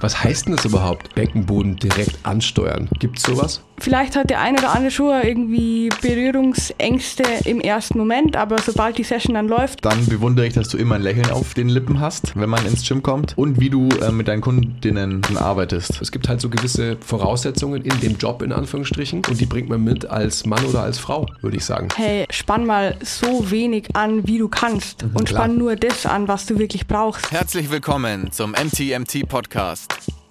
Was heißt denn das überhaupt? Beckenboden direkt ansteuern. Gibt's sowas? Vielleicht hat der eine oder andere schon irgendwie Berührungsängste im ersten Moment, aber sobald die Session dann läuft. Dann bewundere ich, dass du immer ein Lächeln auf den Lippen hast, wenn man ins Gym kommt und wie du äh, mit deinen Kundinnen arbeitest. Es gibt halt so gewisse Voraussetzungen in dem Job in Anführungsstrichen und die bringt man mit als Mann oder als Frau, würde ich sagen. Hey, spann mal so wenig an, wie du kannst und klar. spann nur das an, was du wirklich brauchst. Herzlich willkommen zum MTMT Podcast.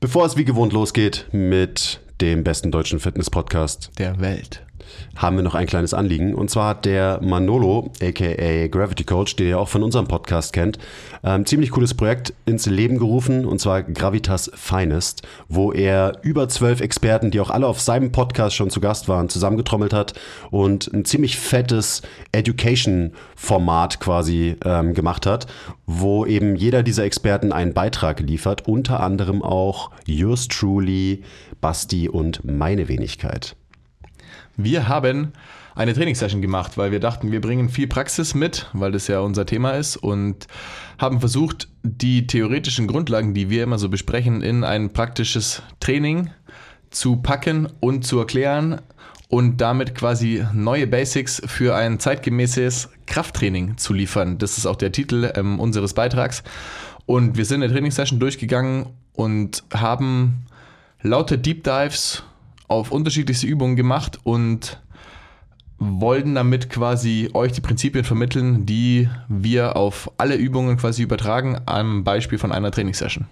Bevor es wie gewohnt losgeht mit dem besten deutschen Fitness-Podcast Der Welt. Haben wir noch ein kleines Anliegen. Und zwar hat der Manolo, aka Gravity Coach, den ihr auch von unserem Podcast kennt, ähm, ziemlich cooles Projekt ins Leben gerufen, und zwar Gravitas Finest, wo er über zwölf Experten, die auch alle auf seinem Podcast schon zu Gast waren, zusammengetrommelt hat und ein ziemlich fettes Education-Format quasi ähm, gemacht hat, wo eben jeder dieser Experten einen Beitrag liefert, unter anderem auch yours truly, Basti und meine Wenigkeit. Wir haben eine Trainingssession gemacht, weil wir dachten, wir bringen viel Praxis mit, weil das ja unser Thema ist und haben versucht, die theoretischen Grundlagen, die wir immer so besprechen, in ein praktisches Training zu packen und zu erklären und damit quasi neue Basics für ein zeitgemäßes Krafttraining zu liefern. Das ist auch der Titel ähm, unseres Beitrags. Und wir sind in der Trainingssession durchgegangen und haben lauter Deep Dives auf unterschiedlichste Übungen gemacht und wollten damit quasi euch die Prinzipien vermitteln, die wir auf alle Übungen quasi übertragen, am Beispiel von einer Trainingssession.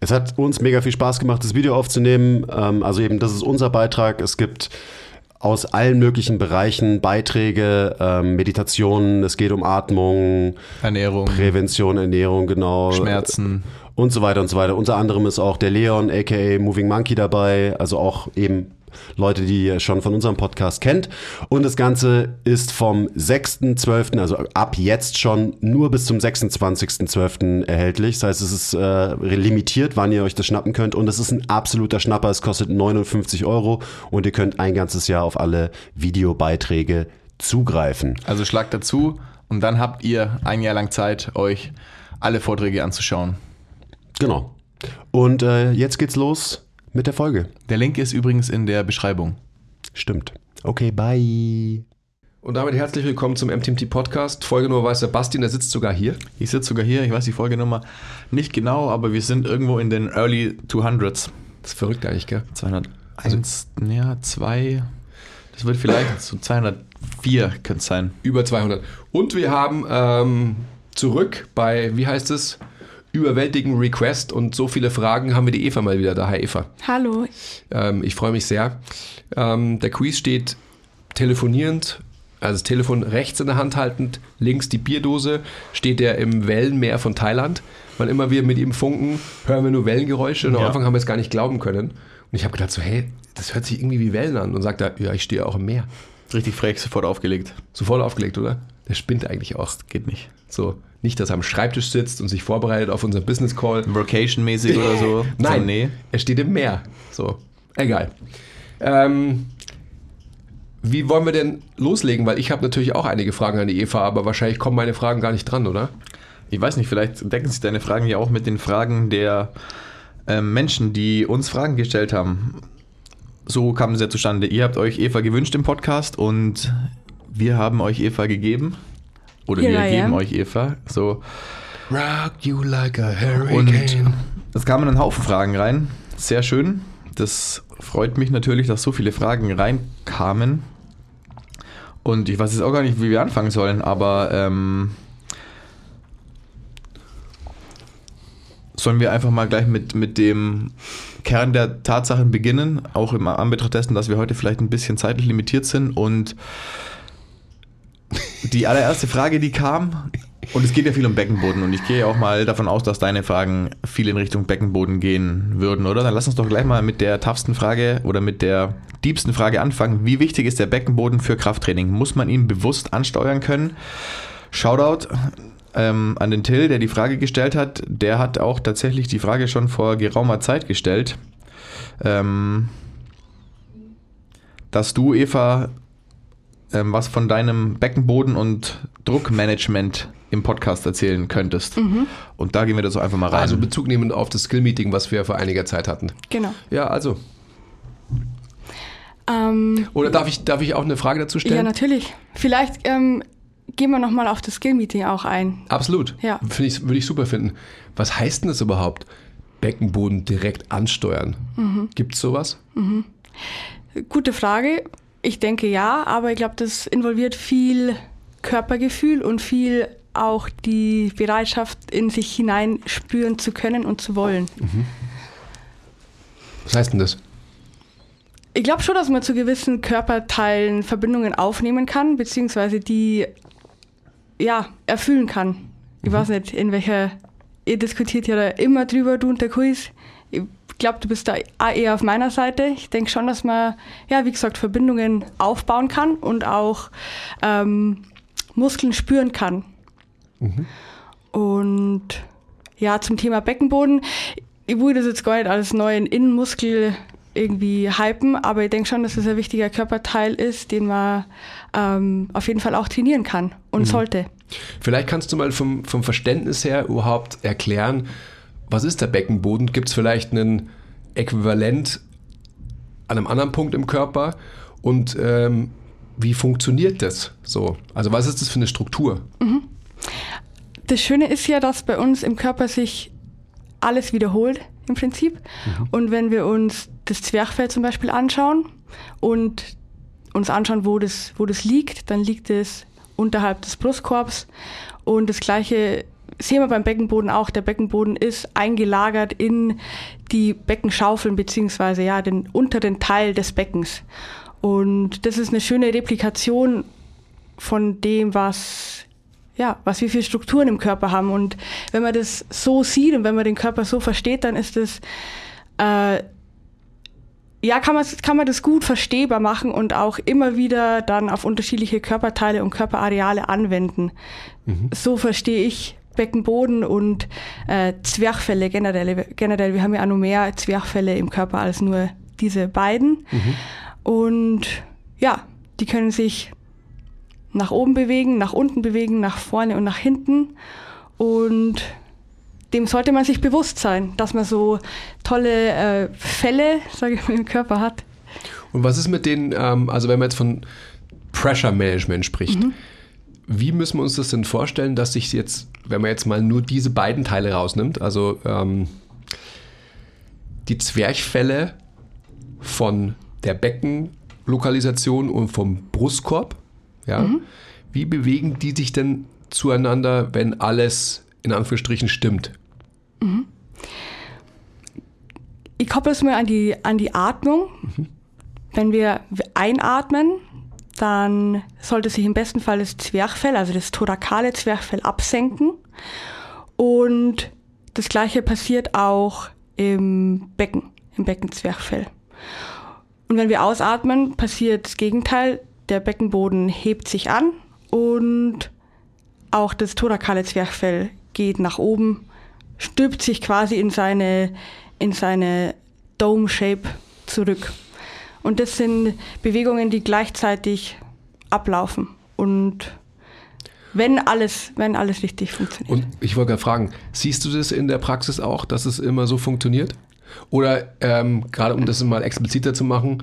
Es hat uns mega viel Spaß gemacht, das Video aufzunehmen. Ähm, also eben, das ist unser Beitrag. Es gibt aus allen möglichen Bereichen Beiträge, ähm, Meditationen, es geht um Atmung, Ernährung, Prävention, Ernährung, genau. Schmerzen. Und so weiter und so weiter. Unter anderem ist auch der Leon, aka Moving Monkey dabei, also auch eben Leute, die ihr schon von unserem Podcast kennt. Und das Ganze ist vom 6.12., also ab jetzt schon nur bis zum 26.12. erhältlich. Das heißt, es ist äh, limitiert, wann ihr euch das schnappen könnt. Und es ist ein absoluter Schnapper. Es kostet 59 Euro und ihr könnt ein ganzes Jahr auf alle Videobeiträge zugreifen. Also schlagt dazu und dann habt ihr ein Jahr lang Zeit, euch alle Vorträge anzuschauen. Genau. Und äh, jetzt geht's los mit der Folge. Der Link ist übrigens in der Beschreibung. Stimmt. Okay, bye. Und damit herzlich willkommen zum MTMT Podcast. Folge nur weiß der Basti, der sitzt sogar hier. Ich sitze sogar hier, ich weiß die Folgenummer nicht genau, aber wir sind irgendwo in den Early 200s. Das ist verrückt eigentlich, gell? 201, ja, 2, das wird vielleicht so 204 könnte es sein. Über 200. Und wir haben ähm, zurück bei, wie heißt es? Überwältigen Request und so viele Fragen haben wir die Eva mal wieder da. Hi Eva. Hallo. Ähm, ich freue mich sehr. Ähm, der Quiz steht telefonierend, also das Telefon rechts in der Hand haltend, links die Bierdose, steht er im Wellenmeer von Thailand. Wann immer wir mit ihm funken, hören wir nur Wellengeräusche und am Ja. Anfang haben wir es gar nicht glauben können. Und ich habe gedacht so, hey, das hört sich irgendwie wie Wellen an. Und sagt er, ja, ich stehe auch im Meer. Richtig frech, sofort aufgelegt. So voll aufgelegt, oder? Der spinnt eigentlich auch. Geht nicht. So, nicht, dass er am Schreibtisch sitzt und sich vorbereitet auf unseren Business Call. Vacation-mäßig oder so. Nein, So, nee. er steht im Meer. So, egal. Ähm, wie wollen wir denn loslegen? Weil ich habe natürlich auch einige Fragen an die Eva, aber wahrscheinlich kommen meine Fragen gar nicht dran, oder? Ich weiß nicht, vielleicht decken sich deine Fragen ja auch mit den Fragen der ähm, Menschen, die uns Fragen gestellt haben. So kam es ja zustande. Ihr habt euch Eva gewünscht im Podcast und wir haben euch Eva gegeben. Oder Here wir geben euch Eva. So. Rock you like a Und hurricane. es kamen ein Haufen Fragen rein. Sehr schön. Das freut mich natürlich, dass so viele Fragen reinkamen. Und ich weiß jetzt auch gar nicht, wie wir anfangen sollen, aber ähm, Sollen wir einfach mal gleich mit, mit dem Kern der Tatsachen beginnen, auch im Anbetracht dessen, dass wir heute vielleicht ein bisschen zeitlich limitiert sind und die allererste Frage, die kam, und es geht ja viel um Beckenboden und ich gehe auch mal davon aus, dass deine Fragen viel in Richtung Beckenboden gehen würden, oder? Dann lass uns doch gleich mal mit der toughsten Frage oder mit der diebsten Frage anfangen. Wie wichtig ist der Beckenboden für Krafttraining? Muss man ihn bewusst ansteuern können? Shoutout ähm, an den Till, der die Frage gestellt hat. Der hat auch tatsächlich die Frage schon vor geraumer Zeit gestellt. Ähm, dass du, Eva, ähm, was von deinem Beckenboden und Druckmanagement im Podcast erzählen könntest. Und da gehen wir da so einfach mal rein. Also Bezug nehmend auf das Skill-Meeting, was wir vor einiger Zeit hatten. Genau. Ja, also. Ähm, Oder darf ich, darf ich auch eine Frage dazu ja, stellen? natürlich. Vielleicht ähm, gehen wir nochmal auf das Skill-Meeting auch ein. Absolut. Ja. Finde ich, würde ich super finden. Was heißt denn das überhaupt? Beckenboden direkt ansteuern. Mhm. Gibt es sowas? Gute Frage. Ich denke ja, aber ich glaube, das involviert viel Körpergefühl und viel auch die Bereitschaft, in sich hinein spüren zu können und zu wollen. Was heißt denn das? Ich glaube schon, dass man zu gewissen Körperteilen Verbindungen aufnehmen kann, beziehungsweise die ja, erfüllen kann. Ich weiß nicht, in welcher, ihr diskutiert ja da immer drüber, du und der Quiz. Ich glaube, du bist da eher auf meiner Seite. Ich denke schon, dass man, ja, wie gesagt, Verbindungen aufbauen kann und auch ähm, Muskeln spüren kann. Und ja, zum Thema Beckenboden, ich will das jetzt gar nicht als neuen Innenmuskel irgendwie hypen, aber ich denke schon, dass es ein wichtiger Körperteil ist, den man ähm, auf jeden Fall auch trainieren kann und sollte. Vielleicht kannst du mal vom, vom Verständnis her überhaupt erklären, was ist der Beckenboden? Gibt es vielleicht ein Äquivalent an einem anderen Punkt im Körper? Und ähm, wie funktioniert das so? Also was ist das für eine Struktur? Das Schöne ist ja, dass bei uns im Körper sich alles wiederholt im Prinzip. Und wenn wir uns das Zwerchfell zum Beispiel anschauen und uns anschauen, wo das, wo das liegt, dann liegt es unterhalb des Brustkorbs. Und das gleiche sehen wir beim Beckenboden auch. Der Beckenboden ist eingelagert in die Beckenschaufeln beziehungsweise ja den unteren Teil des Beckens. Und das ist eine schöne Replikation von dem, was ja, was wir für Strukturen im Körper haben. Und wenn man das so sieht und wenn man den Körper so versteht, dann ist das, äh, ja, kann man, kann man das gut verstehbar machen und auch immer wieder dann auf unterschiedliche Körperteile und Körperareale anwenden. So verstehe ich Beckenboden und äh, Zwerchfälle generell. Generell, wir haben ja auch noch mehr Zwerchfälle im Körper als nur diese beiden. Und ja, die können sich nach oben bewegen, nach unten bewegen, nach vorne und nach hinten. Und dem sollte man sich bewusst sein, dass man so tolle äh, Fälle, sage ich mal, im Körper hat. Und was ist mit den, ähm, also wenn man jetzt von Pressure Management spricht, wie müssen wir uns das denn vorstellen, dass sich jetzt, wenn man jetzt mal nur diese beiden Teile rausnimmt, also ähm, die Zwerchfälle von der Beckenlokalisation und vom Brustkorb, ja, wie bewegen die sich denn zueinander, wenn alles in Anführungsstrichen stimmt? Ich koppel es mal an die, an die Atmung. Wenn wir einatmen, dann sollte sich im besten Fall das Zwerchfell, also das thorakale Zwerchfell, absenken. Und das gleiche passiert auch im Becken, im Beckenzwerchfell. Und wenn wir ausatmen, passiert das Gegenteil. Der Beckenboden hebt sich an und auch das thorakale Zwerchfell geht nach oben, stülpt sich quasi in seine, in seine Dome-Shape zurück. Und das sind Bewegungen, die gleichzeitig ablaufen. Und wenn alles, wenn alles richtig funktioniert. Und ich wollte gerade fragen, siehst du das in der Praxis auch, dass es immer so funktioniert? Oder ähm, gerade um das mal expliziter zu machen,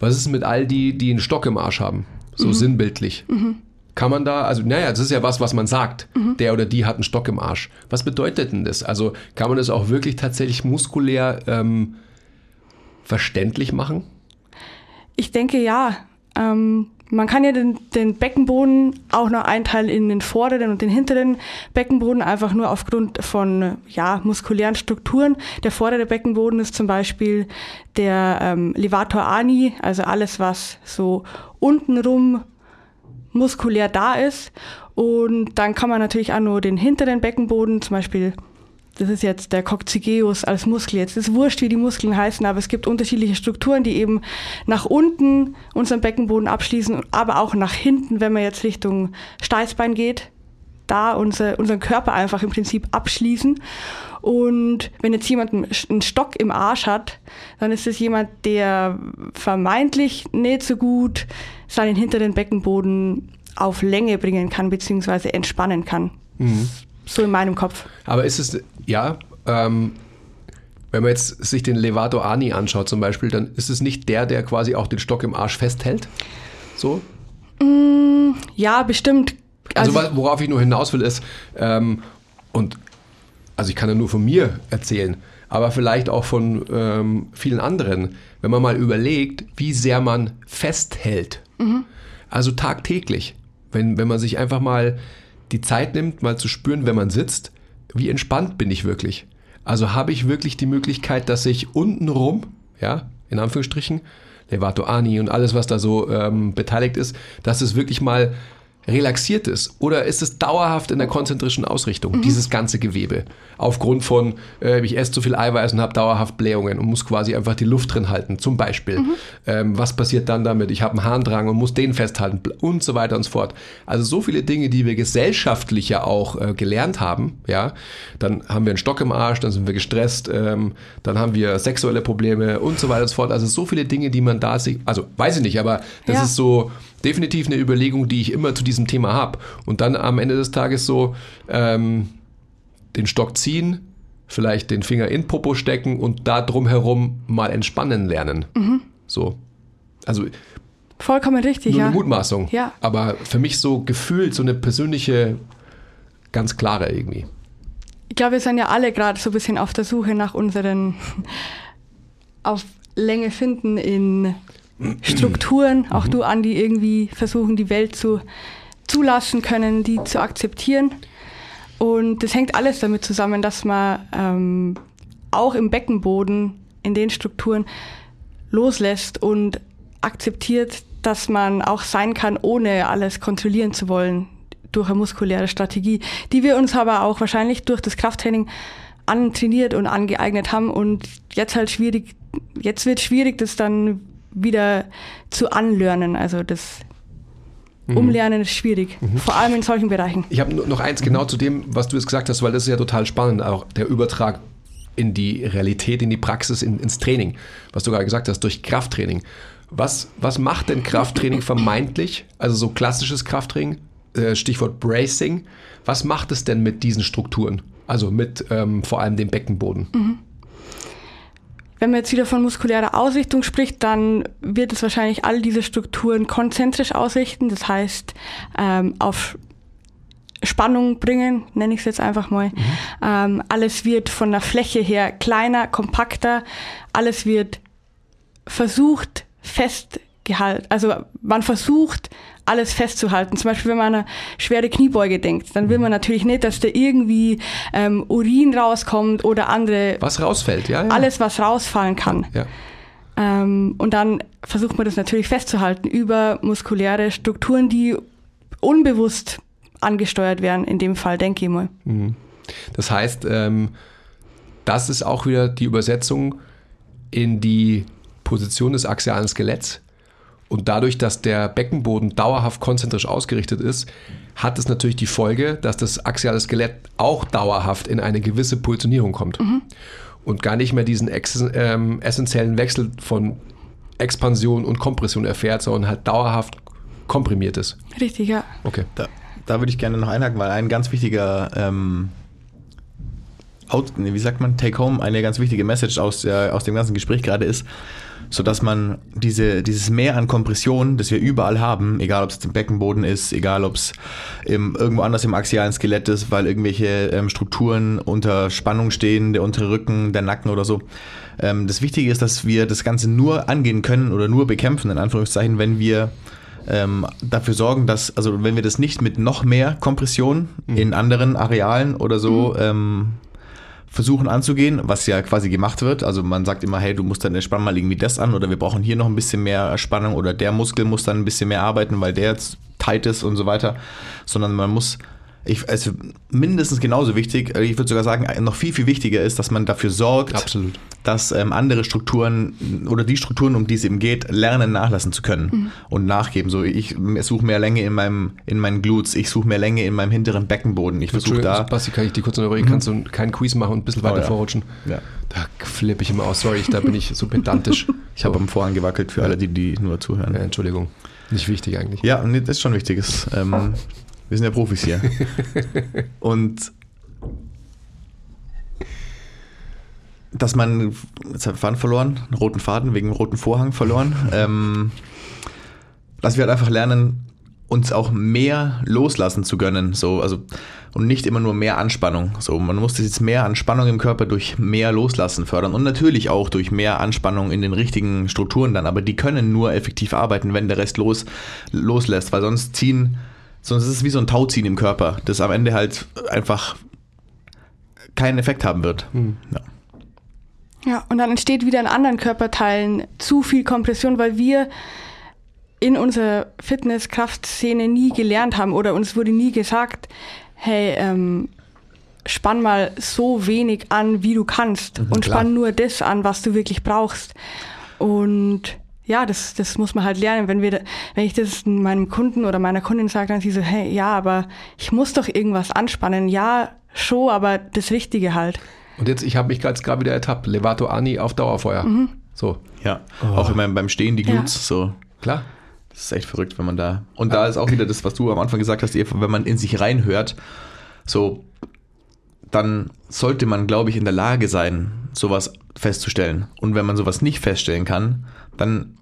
was ist mit all die, die einen Stock im Arsch haben? So sinnbildlich. Kann man da, also naja, das ist ja was, was man sagt. Der oder die hat einen Stock im Arsch. Was bedeutet denn das? Also kann man das auch wirklich tatsächlich muskulär ähm, verständlich machen? Ich denke ja. Ähm, man kann ja den, den Beckenboden auch noch einteilen in den vorderen und den hinteren Beckenboden, einfach nur aufgrund von ja, muskulären Strukturen. Der vordere Beckenboden ist zum Beispiel der ähm, Levator ani, also alles, was so untenrum muskulär da ist. Und dann kann man natürlich auch nur den hinteren Beckenboden, zum Beispiel das ist jetzt der Coccygeus als Muskel. Jetzt ist wurscht, wie die Muskeln heißen, aber es gibt unterschiedliche Strukturen, die eben nach unten unseren Beckenboden abschließen, aber auch nach hinten, wenn man jetzt Richtung Steißbein geht, da unser, unseren Körper einfach im Prinzip abschließen. Und wenn jetzt jemand einen Stock im Arsch hat, dann ist es jemand, der vermeintlich nicht so gut seinen hinteren Beckenboden auf Länge bringen kann, beziehungsweise entspannen kann. Mhm. So in meinem Kopf. Aber ist es, ja, ähm, wenn man jetzt sich den Levato Ani anschaut zum Beispiel, dann ist es nicht der, der quasi auch den Stock im Arsch festhält? So? Mm, ja, bestimmt. Also, also, worauf ich nur hinaus will, ist, ähm, und also ich kann ja nur von mir erzählen, aber vielleicht auch von ähm, vielen anderen, wenn man mal überlegt, wie sehr man festhält. Mhm. Also tagtäglich. Wenn, wenn man sich einfach mal die Zeit nimmt, mal zu spüren, wenn man sitzt, wie entspannt bin ich wirklich. Also habe ich wirklich die Möglichkeit, dass ich untenrum, ja, in Anführungsstrichen, Levato Ani und alles, was da so ähm, beteiligt ist, dass es wirklich mal relaxiert ist? Oder ist es dauerhaft in der konzentrischen Ausrichtung, mhm. dieses ganze Gewebe? Aufgrund von, äh, ich esse zu viel Eiweiß und habe dauerhaft Blähungen und muss quasi einfach die Luft drin halten, zum Beispiel. Mhm. Ähm, was passiert dann damit? Ich habe einen Harndrang und muss den festhalten und so weiter und so fort. Also so viele Dinge, die wir gesellschaftlich ja auch äh, gelernt haben, ja. Dann haben wir einen Stock im Arsch, dann sind wir gestresst, ähm, dann haben wir sexuelle Probleme und so weiter und so fort. Also so viele Dinge, die man da sich, also weiß ich nicht, aber das ja. ist so, definitiv eine Überlegung, die ich immer zu diesem Thema habe. Und dann am Ende des Tages so ähm, den Stock ziehen, vielleicht den Finger in Popo stecken und da drumherum mal entspannen lernen. Mhm. So. Also vollkommen richtig, nur ja. Eine Mutmaßung. Ja. Aber für mich so gefühlt so eine persönliche, ganz klare irgendwie. Ich glaube, wir sind ja alle gerade so ein bisschen auf der Suche nach unseren auf Länge finden in Strukturen, auch mhm. du, Andi, irgendwie versuchen, die Welt zu zulassen können, die zu akzeptieren. Und das hängt alles damit zusammen, dass man ähm, auch im Beckenboden, in den Strukturen loslässt und akzeptiert, dass man auch sein kann, ohne alles kontrollieren zu wollen durch eine muskuläre Strategie, die wir uns aber auch wahrscheinlich durch das Krafttraining antrainiert und angeeignet haben und jetzt halt schwierig, jetzt wird schwierig, das dann wieder zu anlernen. Also das mhm. Umlernen ist schwierig, mhm. vor allem in solchen Bereichen. Ich habe noch eins genau zu dem, was du jetzt gesagt hast, weil das ist ja total spannend, auch der Übertrag in die Realität, in die Praxis, in, ins Training, was du gerade gesagt hast, durch Krafttraining. Was, was macht denn Krafttraining vermeintlich, also so klassisches Krafttraining, äh, Stichwort Bracing, was macht es denn mit diesen Strukturen? Also mit ähm, vor allem dem Beckenboden? Mhm. Wenn man jetzt wieder von muskulärer Ausrichtung spricht, dann wird es wahrscheinlich all diese Strukturen konzentrisch ausrichten, das heißt ähm, auf Spannung bringen, nenne ich es jetzt einfach mal. Mhm. Ähm, alles wird von der Fläche her kleiner, kompakter, alles wird versucht festgehalten. Also man versucht alles festzuhalten. Zum Beispiel, wenn man an eine schwere Kniebeuge denkt, dann will man natürlich nicht, dass da irgendwie ähm, Urin rauskommt oder andere. Was rausfällt, ja. ja. Alles, was rausfallen kann. Ja. Ähm, und dann versucht man das natürlich festzuhalten über muskuläre Strukturen, die unbewusst angesteuert werden, in dem Fall, denke ich mal. Mhm. Das heißt, ähm, das ist auch wieder die Übersetzung in die Position des axialen Skeletts. Und dadurch, dass der Beckenboden dauerhaft konzentrisch ausgerichtet ist, hat es natürlich die Folge, dass das axiale Skelett auch dauerhaft in eine gewisse Positionierung kommt. Mhm. Und gar nicht mehr diesen ähm, essentiellen Wechsel von Expansion und Kompression erfährt, sondern halt dauerhaft komprimiert ist. Richtig, ja. Okay. Da, da würde ich gerne noch einhaken, weil ein ganz wichtiger ähm, Out, wie sagt man, Take-Home, eine ganz wichtige Message aus, der, aus dem ganzen Gespräch gerade ist, sodass man diese, dieses Mehr an Kompression, das wir überall haben, egal ob es im Beckenboden ist, egal ob es irgendwo anders im axialen Skelett ist, weil irgendwelche ähm, Strukturen unter Spannung stehen, der untere Rücken, der Nacken oder so. Ähm, das Wichtige ist, dass wir das Ganze nur angehen können oder nur bekämpfen, in Anführungszeichen, wenn wir ähm, dafür sorgen, dass, also wenn wir das nicht mit noch mehr Kompression mhm. in anderen Arealen oder so mhm. Versuchen anzugehen, was ja quasi gemacht wird. Also man sagt immer, hey, du musst deine Spannung mal irgendwie das an oder wir brauchen hier noch ein bisschen mehr Spannung oder der Muskel muss dann ein bisschen mehr arbeiten, weil der jetzt tight ist und so weiter. Sondern man muss ich, also mindestens genauso wichtig, äh, ich würde sogar sagen, noch viel, viel wichtiger ist, dass man dafür sorgt, Absolut. dass ähm, andere Strukturen oder die Strukturen, um die es eben geht, lernen nachlassen zu können mhm. und nachgeben. So, ich suche mehr Länge in meinem, in meinen Glutes, ich suche mehr Länge in meinem hinteren Beckenboden. Ich versuche da. Basti, kann ich die kurz unterbrechen? Mhm. Kannst du keinen Quiz machen und ein bisschen weiter oh, ja. vorrutschen? Ja. Da flippe ich immer aus. Sorry, da bin ich so pedantisch. ich habe am Vorhang gewackelt für alle, die, die nur zuhören. Ja, Entschuldigung. Nicht wichtig eigentlich. Ja, das ist schon wichtig. Ähm, wir sind ja Profis hier. Und dass man, jetzt wir Faden verloren, einen roten Faden wegen roten Vorhang verloren, ähm, dass wir halt einfach lernen, uns auch mehr loslassen zu gönnen, so, also, und nicht immer nur mehr Anspannung. So, man muss jetzt mehr Anspannung im Körper durch mehr Loslassen fördern und natürlich auch durch mehr Anspannung in den richtigen Strukturen dann, aber die können nur effektiv arbeiten, wenn der Rest los, loslässt, weil sonst ziehen sondern es ist wie so ein Tauziehen im Körper, das am Ende halt einfach keinen Effekt haben wird. Mhm. Ja. ja, und dann entsteht wieder in anderen Körperteilen zu viel Kompression, weil wir in unserer Fitness-Kraftszene nie gelernt haben oder uns wurde nie gesagt, hey, ähm, spann mal so wenig an, wie du kannst mhm, und klar. spann nur das an, was du wirklich brauchst. Und ja, das, das muss man halt lernen. Wenn, wir, wenn ich das meinem Kunden oder meiner Kundin sage, dann sie so, hey, ja, aber ich muss doch irgendwas anspannen. Ja, schon, aber das Richtige halt. Und jetzt, ich habe mich gerade wieder ertappt. Levato Ani auf Dauerfeuer. Mhm. So. Ja, oh. auch meinem, beim Stehen die Glutes ja. so. Klar. Das ist echt verrückt, wenn man da. Und da ist auch wieder das, was du am Anfang gesagt hast, wenn man in sich reinhört, so, dann sollte man, glaube ich, in der Lage sein, sowas festzustellen. Und wenn man sowas nicht feststellen kann, dann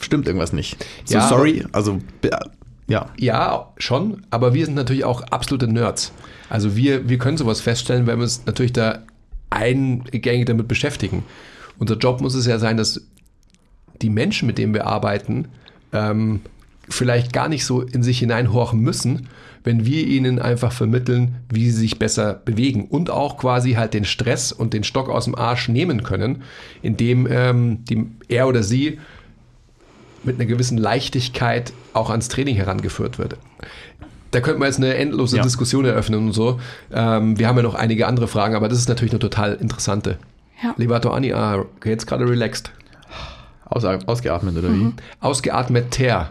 stimmt irgendwas nicht. So ja, sorry, also ja. Ja, schon, aber wir sind natürlich auch absolute Nerds. Also wir, wir können sowas feststellen, wenn wir uns natürlich da eingängig damit beschäftigen. Unser Job muss es ja sein, dass die Menschen, mit denen wir arbeiten, ähm, vielleicht gar nicht so in sich hineinhorchen müssen, wenn wir ihnen einfach vermitteln, wie sie sich besser bewegen und auch quasi halt den Stress und den Stock aus dem Arsch nehmen können, indem ähm, die, er oder sie mit einer gewissen Leichtigkeit auch ans Training herangeführt wird. Da könnte man jetzt eine endlose ja. Diskussion eröffnen und so. Ähm, wir haben ja noch einige andere Fragen, aber das ist natürlich eine total interessante. Ja. Levato Ani, ah, jetzt gerade relaxed. Aus, ausgeatmet oder mhm. wie? Ausgeatmet, ter.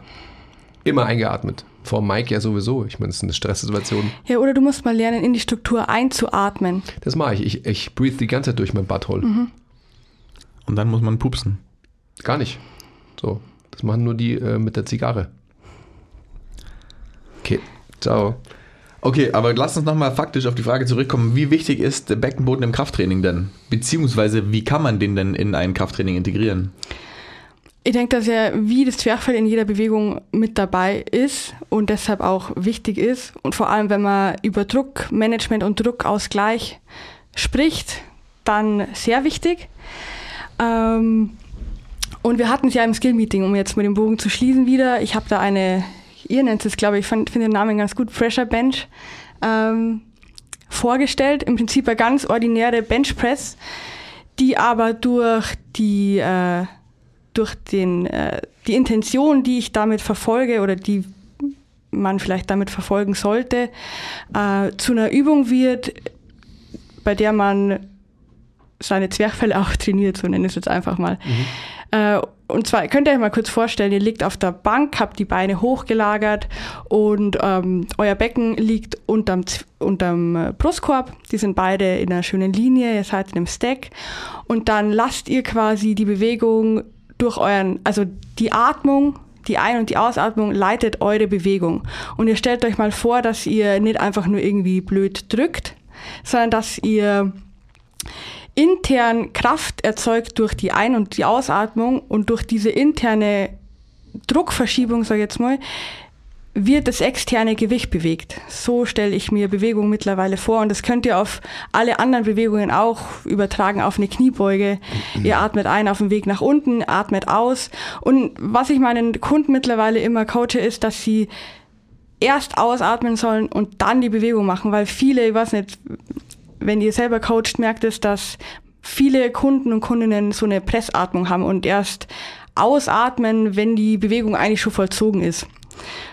Immer eingeatmet. Vor Mike ja sowieso. Ich meine, es ist eine Stresssituation. Ja, oder du musst mal lernen, in die Struktur einzuatmen. Das mache ich. Ich, ich breathe die ganze Zeit durch mein Butthole. Mhm. Und dann muss man pupsen. Gar nicht. So. Das machen nur die äh, mit der Zigarre. Okay, ciao. Okay, aber lass uns nochmal faktisch auf die Frage zurückkommen. Wie wichtig ist der Beckenboden im Krafttraining denn? Beziehungsweise wie kann man den denn in ein Krafttraining integrieren? Ich denke, dass er wie das Zwerchfell in jeder Bewegung mit dabei ist und deshalb auch wichtig ist. Und vor allem, wenn man über Druckmanagement und Druckausgleich spricht, dann sehr wichtig. Ähm, und wir hatten es ja im Skill-Meeting, um jetzt mit dem Bogen zu schließen wieder. Ich habe da eine, ihr nennt es, glaube ich, finde den Namen ganz gut, Pressure Bench, ähm, vorgestellt. Im Prinzip eine ganz ordinäre Bench Press, die aber durch die, äh, durch den, äh, die Intention, die ich damit verfolge oder die man vielleicht damit verfolgen sollte, äh, zu einer Übung wird, bei der man seine Zwerchfälle auch trainiert, so nenne ich es jetzt einfach mal. Mhm. Äh, und zwar könnt ihr euch mal kurz vorstellen, ihr liegt auf der Bank, habt die Beine hochgelagert und ähm, euer Becken liegt unterm, unterm äh, Brustkorb. Die sind beide in einer schönen Linie, ihr seid in einem Stack. Und dann lasst ihr quasi die Bewegung durch euren, also die Atmung, die Ein- und die Ausatmung leitet eure Bewegung. Und ihr stellt euch mal vor, dass ihr nicht einfach nur irgendwie blöd drückt, sondern dass ihr intern Kraft erzeugt durch die Ein- und die Ausatmung und durch diese interne Druckverschiebung, sag ich jetzt mal, wird das externe Gewicht bewegt. So stelle ich mir Bewegung mittlerweile vor und das könnt ihr auf alle anderen Bewegungen auch übertragen, auf eine Kniebeuge. Ihr atmet ein auf dem Weg nach unten, atmet aus. Und was ich meinen Kunden mittlerweile immer coache, ist, dass sie erst ausatmen sollen und dann die Bewegung machen, weil viele, ich weiß nicht, wenn ihr selber coacht, merkt es, dass viele Kunden und Kundinnen so eine Pressatmung haben und erst ausatmen, wenn die Bewegung eigentlich schon vollzogen ist.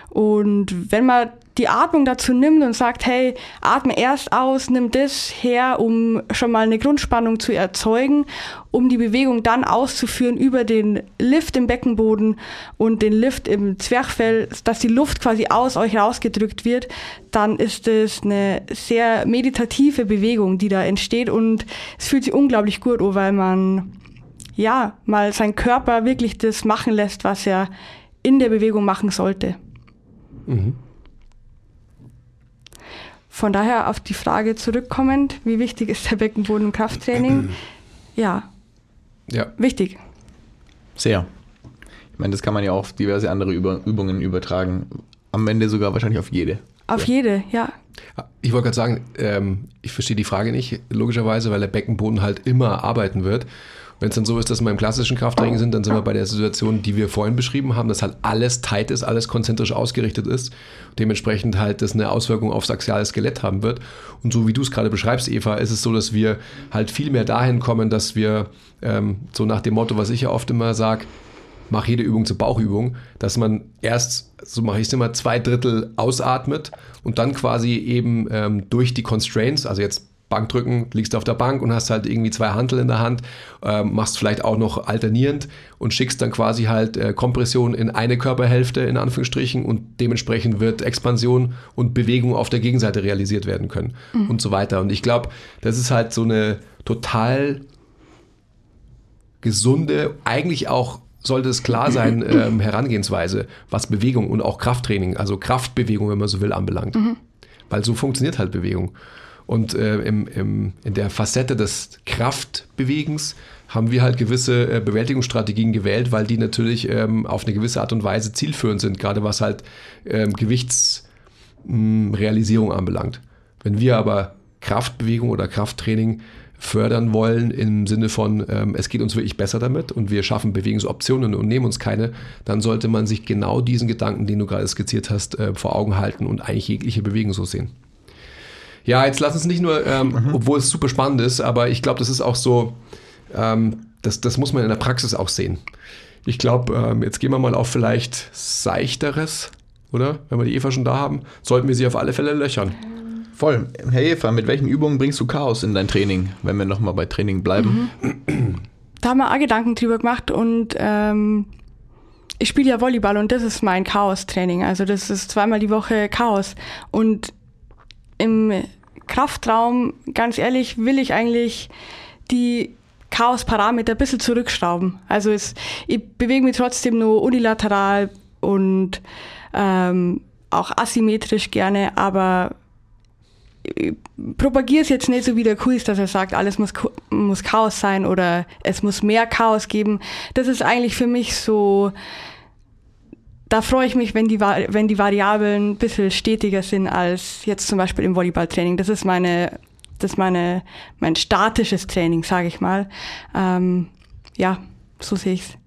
Und wenn man die Atmung dazu nimmt und sagt, hey, atme erst aus, nimm das her, um schon mal eine Grundspannung zu erzeugen, um die Bewegung dann auszuführen über den Lift im Beckenboden und den Lift im Zwerchfell, dass die Luft quasi aus euch rausgedrückt wird, dann ist es eine sehr meditative Bewegung, die da entsteht und es fühlt sich unglaublich gut an, weil man ja mal seinen Körper wirklich das machen lässt, was er in der Bewegung machen sollte. Von daher auf die Frage zurückkommend, wie wichtig ist der Beckenboden im Krafttraining? Ja, Ja. wichtig. Sehr. Ich meine, das kann man ja auch auf diverse andere Übungen übertragen. Am Ende sogar wahrscheinlich auf jede. Auf jede, ja. Ich wollte gerade sagen, ähm, ich verstehe die Frage nicht, logischerweise, weil der Beckenboden halt immer arbeiten wird. Wenn es dann so ist, dass wir im klassischen Krafttraining sind, dann sind wir bei der Situation, die wir vorhin beschrieben haben, dass halt alles tight ist, alles konzentrisch ausgerichtet ist. Dementsprechend halt das eine Auswirkung aufs axiale Skelett haben wird. Und so wie du es gerade beschreibst, Eva, ist es so, dass wir halt viel mehr dahin kommen, dass wir ähm, so nach dem Motto, was ich ja oft immer sage, mach jede Übung zur Bauchübung, dass man erst, so mache ich es immer, zwei Drittel ausatmet und dann quasi eben ähm, durch die Constraints, also jetzt Bankdrücken, liegst auf der Bank und hast halt irgendwie zwei Hantel in der Hand, ähm, machst vielleicht auch noch alternierend und schickst dann quasi halt äh, Kompression in eine Körperhälfte in Anführungsstrichen und dementsprechend wird Expansion und Bewegung auf der Gegenseite realisiert werden können und so weiter. Und ich glaube, das ist halt so eine total gesunde, eigentlich auch sollte es klar sein, ähm, Herangehensweise, was Bewegung und auch Krafttraining, also Kraftbewegung, wenn man so will, anbelangt. Weil so funktioniert halt Bewegung. Und äh, im, im, in der Facette des Kraftbewegens haben wir halt gewisse äh, Bewältigungsstrategien gewählt, weil die natürlich ähm, auf eine gewisse Art und Weise zielführend sind, gerade was halt ähm, Gewichtsrealisierung anbelangt. Wenn wir aber Kraftbewegung oder Krafttraining fördern wollen im Sinne von, ähm, es geht uns wirklich besser damit und wir schaffen Bewegungsoptionen und nehmen uns keine, dann sollte man sich genau diesen Gedanken, den du gerade skizziert hast, äh, vor Augen halten und eigentlich jegliche Bewegung so sehen. Ja, jetzt lass uns nicht nur, ähm, obwohl es super spannend ist, aber ich glaube, das ist auch so, ähm, das, das muss man in der Praxis auch sehen. Ich glaube, ähm, jetzt gehen wir mal auf vielleicht seichteres, oder? Wenn wir die Eva schon da haben, sollten wir sie auf alle Fälle löchern. Voll. Herr Eva, mit welchen Übungen bringst du Chaos in dein Training, wenn wir nochmal bei Training bleiben? Da haben wir auch Gedanken drüber gemacht und ähm, ich spiele ja Volleyball und das ist mein Chaos-Training. Also das ist zweimal die Woche Chaos. Und im Kraftraum, ganz ehrlich, will ich eigentlich die Chaos-Parameter ein bisschen zurückschrauben. Also es, ich bewege mich trotzdem nur unilateral und ähm, auch asymmetrisch gerne, aber propagiere es jetzt nicht so wie der Quiz, dass er sagt, alles muss, muss Chaos sein oder es muss mehr Chaos geben. Das ist eigentlich für mich so, da freue ich mich, wenn die, wenn die Variablen ein bisschen stetiger sind als jetzt zum Beispiel im Volleyballtraining. Das ist meine, das ist meine, mein statisches Training, sage ich mal. Ähm, ja, so sehe ich's.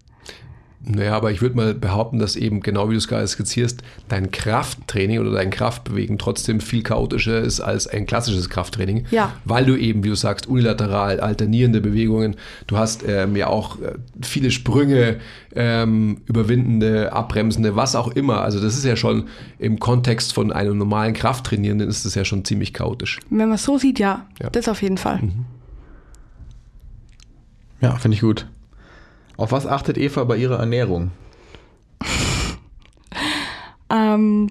Naja, aber ich würde mal behaupten, dass eben, genau wie du es gerade skizzierst, dein Krafttraining oder dein Kraftbewegen trotzdem viel chaotischer ist als ein klassisches Krafttraining. Ja. Weil du eben, wie du sagst, unilateral, alternierende Bewegungen, du hast ähm, ja auch äh, viele Sprünge, ähm, überwindende, abbremsende, was auch immer. Also das ist ja schon im Kontext von einem normalen Krafttrainierenden ist das ja schon ziemlich chaotisch. Wenn man es so sieht, ja, Ja. das auf jeden Fall. Ja, finde ich gut. Auf was achtet Eva bei ihrer Ernährung? Ähm,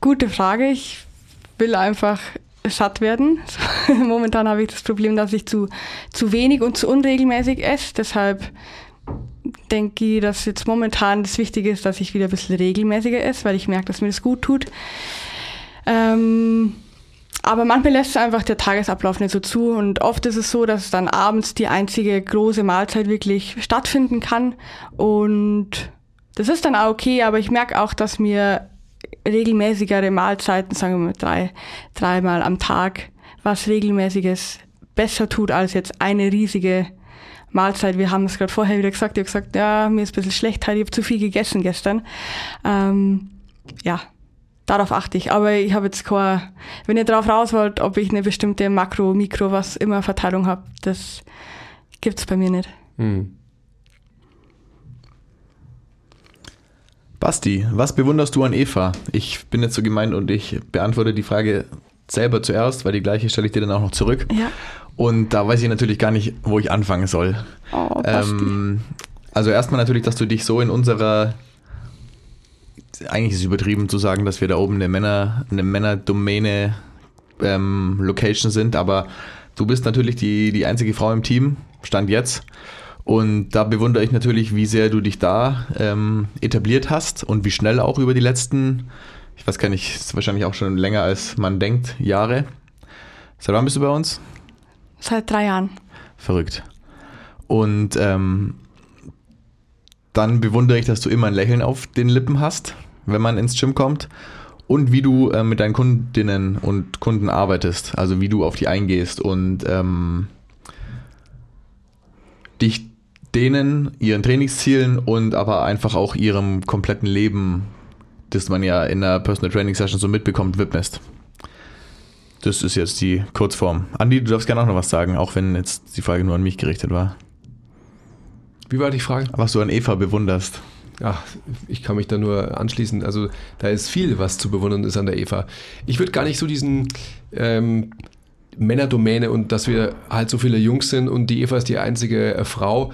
gute Frage. Ich will einfach satt werden. Momentan habe ich das Problem, dass ich zu, zu wenig und zu unregelmäßig esse. Deshalb denke ich, dass jetzt momentan das Wichtige ist, dass ich wieder ein bisschen regelmäßiger esse, weil ich merke, dass mir das gut tut. Ähm, aber manchmal lässt es einfach der Tagesablauf nicht so zu und oft ist es so, dass dann abends die einzige große Mahlzeit wirklich stattfinden kann und das ist dann auch okay, aber ich merke auch, dass mir regelmäßigere Mahlzeiten, sagen wir mal drei, dreimal am Tag, was regelmäßiges besser tut als jetzt eine riesige Mahlzeit. Wir haben es gerade vorher wieder gesagt. Ich habe gesagt, ja, mir ist ein bisschen schlecht, ich habe zu viel gegessen gestern. Ähm, ja, darauf achte ich. Aber ich habe jetzt keine, wenn ihr darauf raus wollt, ob ich eine bestimmte Makro, Mikro, was immer Verteilung habe, das gibt's bei mir nicht. Hm. Basti, was bewunderst du an Eva? Ich bin jetzt so gemein und ich beantworte die Frage selber zuerst, weil die gleiche stelle ich dir dann auch noch zurück. Ja. Und da weiß ich natürlich gar nicht, wo ich anfangen soll. Oh, Basti. Ähm, also erstmal natürlich, dass du dich so in unserer eigentlich ist es übertrieben zu sagen, dass wir da oben eine Männer, eine Männerdomäne ähm, Location sind, aber du bist natürlich die, die einzige Frau im Team, Stand jetzt. Und da bewundere ich natürlich, wie sehr du dich da ähm, etabliert hast und wie schnell auch über die letzten, ich weiß gar nicht, ist wahrscheinlich auch schon länger als man denkt, Jahre. Seit wann bist du bei uns? Seit drei Jahren. Verrückt. Und ähm, dann bewundere ich, dass du immer ein Lächeln auf den Lippen hast, wenn man ins Gym kommt. Und wie du äh, mit deinen Kundinnen und Kunden arbeitest, also wie du auf die eingehst und ähm, dich denen, ihren Trainingszielen und aber einfach auch ihrem kompletten Leben, das man ja in einer Personal Training Session so mitbekommt, widmest. Das ist jetzt die Kurzform. Andi, du darfst gerne auch noch was sagen, auch wenn jetzt die Frage nur an mich gerichtet war. Wie war die Frage? Was du an Eva bewunderst. Ach, ich kann mich da nur anschließen. Also da ist viel, was zu bewundern ist an der Eva. Ich würde gar nicht so diesen ähm, Männerdomäne und dass wir halt so viele Jungs sind und die Eva ist die einzige äh, Frau.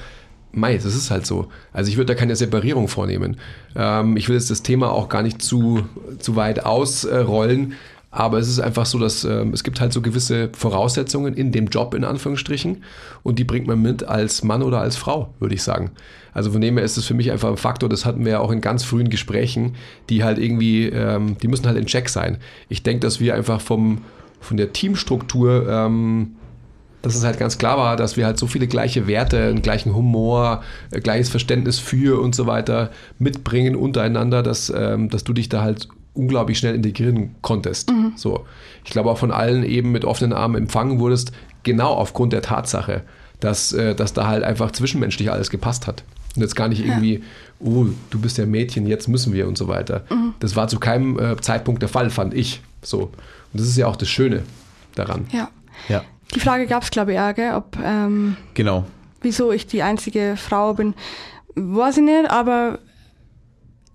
Mei, das ist halt so. Also ich würde da keine Separierung vornehmen. Ähm, ich will jetzt das Thema auch gar nicht zu, zu weit ausrollen. Aber es ist einfach so, dass ähm, es gibt halt so gewisse Voraussetzungen in dem Job in Anführungsstrichen und die bringt man mit als Mann oder als Frau, würde ich sagen. Also von dem her ist es für mich einfach ein Faktor, das hatten wir ja auch in ganz frühen Gesprächen, die halt irgendwie, ähm, die müssen halt in Check sein. Ich denke, dass wir einfach vom, von der Teamstruktur, ähm, dass es halt ganz klar war, dass wir halt so viele gleiche Werte, einen gleichen Humor, äh, gleiches Verständnis für und so weiter mitbringen untereinander, dass, ähm, dass du dich da halt unglaublich schnell integrieren konntest. So. Ich glaube auch von allen eben mit offenen Armen empfangen wurdest, genau aufgrund der Tatsache, dass, äh, dass da halt einfach zwischenmenschlich alles gepasst hat. Und jetzt gar nicht irgendwie, oh, du bist ja Mädchen, jetzt müssen wir und so weiter. Das war zu keinem äh, Zeitpunkt der Fall, fand ich. So. Und das ist ja auch das Schöne daran. Ja. Ja, Die Frage gab es, glaube ich, auch, gell? ob ähm, genau. wieso ich die einzige Frau bin. Weiß ich nicht, aber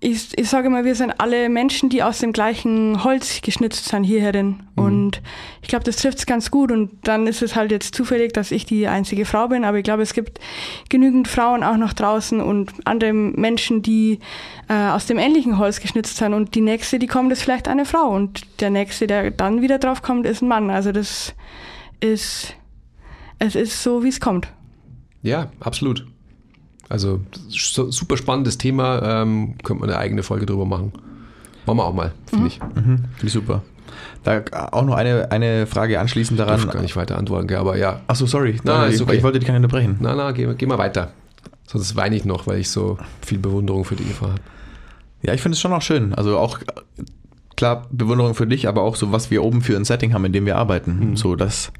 ich, ich sage mal, wir sind alle Menschen, die aus dem gleichen Holz geschnitzt sind hierherin. Und ich glaube, das trifft es ganz gut. Und dann ist es halt jetzt zufällig, dass ich die einzige Frau bin. Aber ich glaube, es gibt genügend Frauen auch noch draußen und andere Menschen, die äh, aus dem ähnlichen Holz geschnitzt sind. Und die nächste, die kommt, ist vielleicht eine Frau. Und der nächste, der dann wieder drauf kommt, ist ein Mann. Also das ist, es ist so, wie es kommt. Ja, absolut. Also su- super spannendes Thema, ähm, könnte man eine eigene Folge drüber machen. Machen wir auch mal, finde ich. Mhm. Finde ich super. Da auch noch eine, eine Frage anschließend Ich daran. darf gar nicht weiter antworten, aber ja. Achso, sorry. Nein, ich, ist okay. ich wollte dich gar nicht unterbrechen. Na, na, geh, geh mal weiter. Sonst weine ich noch, weil ich so viel Bewunderung für die Eva habe. Ja, ich finde es schon auch schön. Also auch klar Bewunderung für dich, aber auch so, was wir oben für ein Setting haben, in dem wir arbeiten. So, dass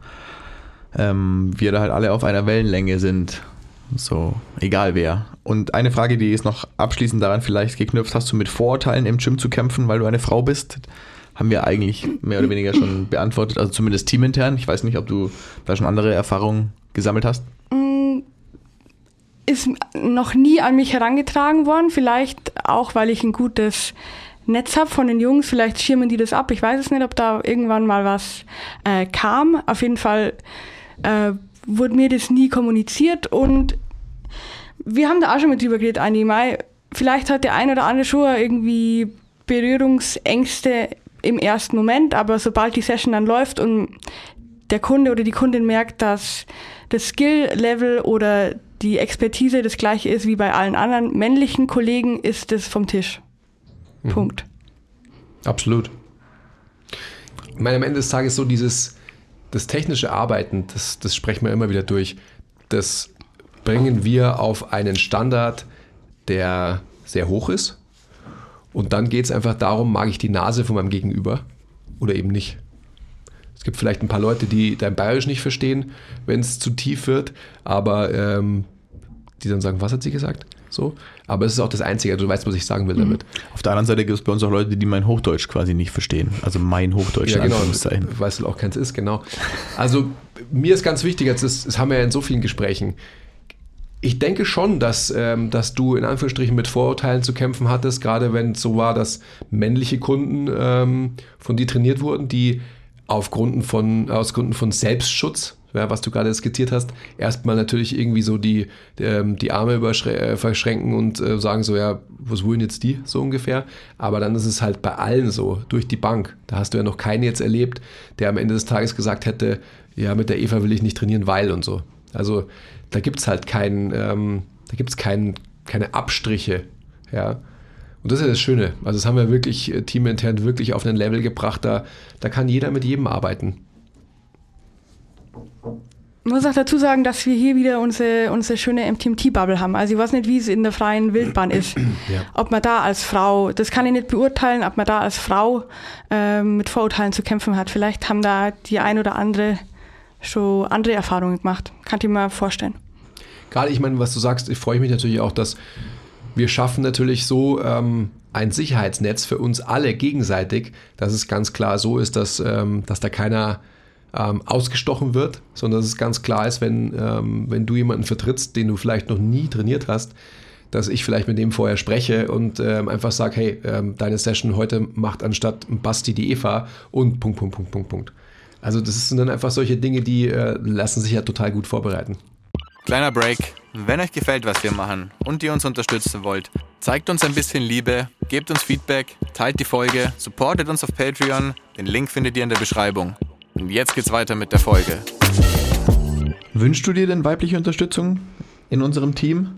ähm, wir da halt alle auf einer Wellenlänge sind. So, egal wer. Und eine Frage, die ist noch abschließend daran vielleicht geknüpft, hast du mit Vorurteilen im Gym zu kämpfen, weil du eine Frau bist? Haben wir eigentlich mehr oder weniger schon beantwortet, also zumindest teamintern. Ich weiß nicht, ob du da schon andere Erfahrungen gesammelt hast. ist noch nie an mich herangetragen worden. Vielleicht auch, weil ich ein gutes Netz habe von den Jungs. Vielleicht schirmen die das ab. Ich weiß es nicht, ob da irgendwann mal was äh, kam. Auf jeden Fall äh, wurde mir das nie kommuniziert und wir haben da auch schon mit drüber geredet, Anni. Mai, vielleicht hat der ein oder andere schon irgendwie Berührungsängste im ersten Moment, aber sobald die Session dann läuft und der Kunde oder die Kundin merkt, dass das Skill-Level oder die Expertise das gleiche ist wie bei allen anderen männlichen Kollegen, ist es vom Tisch. Punkt. Absolut. Ich meine, am Ende des Tages so dieses, das technische Arbeiten, das, das sprechen wir immer wieder durch, das bringen wir auf einen Standard, der sehr hoch ist. Und dann geht es einfach darum, mag ich die Nase von meinem Gegenüber oder eben nicht. Es gibt vielleicht ein paar Leute, die dein Bayerisch nicht verstehen, wenn es zu tief wird, aber ähm, die dann sagen, was hat sie gesagt? So. Aber es ist auch das Einzige, du weißt, was ich sagen will damit. Auf der anderen Seite gibt es bei uns auch Leute, die mein Hochdeutsch quasi nicht verstehen. Also mein Hochdeutsch in genau. Anführungszeichen. Weißt du auch keins ist, genau. Also mir ist ganz wichtig, jetzt ist, das haben wir ja in so vielen Gesprächen. Ich denke schon, dass, ähm, dass du in Anführungsstrichen mit Vorurteilen zu kämpfen hattest, gerade wenn es so war, dass männliche Kunden ähm, von dir trainiert wurden, die auf Gründen von, aus Gründen von Selbstschutz, ja, was du gerade skizziert hast, erstmal natürlich irgendwie so die, ähm, die Arme äh, verschränken und äh, sagen so, ja, was wollen jetzt die, so ungefähr. Aber dann ist es halt bei allen so, durch die Bank. Da hast du ja noch keinen jetzt erlebt, der am Ende des Tages gesagt hätte, ja, mit der Eva will ich nicht trainieren, weil und so. Also da gibt es halt keinen, ähm, da gibt es kein, keine Abstriche, ja. Und das ist ja das Schöne. Also das haben wir wirklich äh, teamintern wirklich auf ein Level gebracht, da, da kann jeder mit jedem arbeiten. Ich muss auch dazu sagen, dass wir hier wieder unsere, unsere schöne MTMT-Bubble haben. Also ich weiß nicht, wie es in der freien Wildbahn ist. Ja. Ob man da als Frau, das kann ich nicht beurteilen, ob man da als Frau ähm, mit Vorurteilen zu kämpfen hat. Vielleicht haben da die ein oder andere schon andere Erfahrungen gemacht. Kann ich mir vorstellen. Gerade, ich meine, was du sagst, ich freue mich natürlich auch, dass wir schaffen natürlich so ähm, ein Sicherheitsnetz für uns alle gegenseitig, dass es ganz klar so ist, dass, ähm, dass da keiner ähm, ausgestochen wird, sondern dass es ganz klar ist, wenn, ähm, wenn du jemanden vertrittst, den du vielleicht noch nie trainiert hast, dass ich vielleicht mit dem vorher spreche und ähm, einfach sage, hey, ähm, deine Session heute macht anstatt Basti die Eva und Punkt, Punkt, Punkt, Punkt, Punkt. Also das sind dann einfach solche Dinge, die äh, lassen sich ja total gut vorbereiten. Kleiner Break. Wenn euch gefällt, was wir machen und ihr uns unterstützen wollt, zeigt uns ein bisschen Liebe, gebt uns Feedback, teilt die Folge, supportet uns auf Patreon. Den Link findet ihr in der Beschreibung. Und jetzt geht's weiter mit der Folge. Wünschst du dir denn weibliche Unterstützung in unserem Team?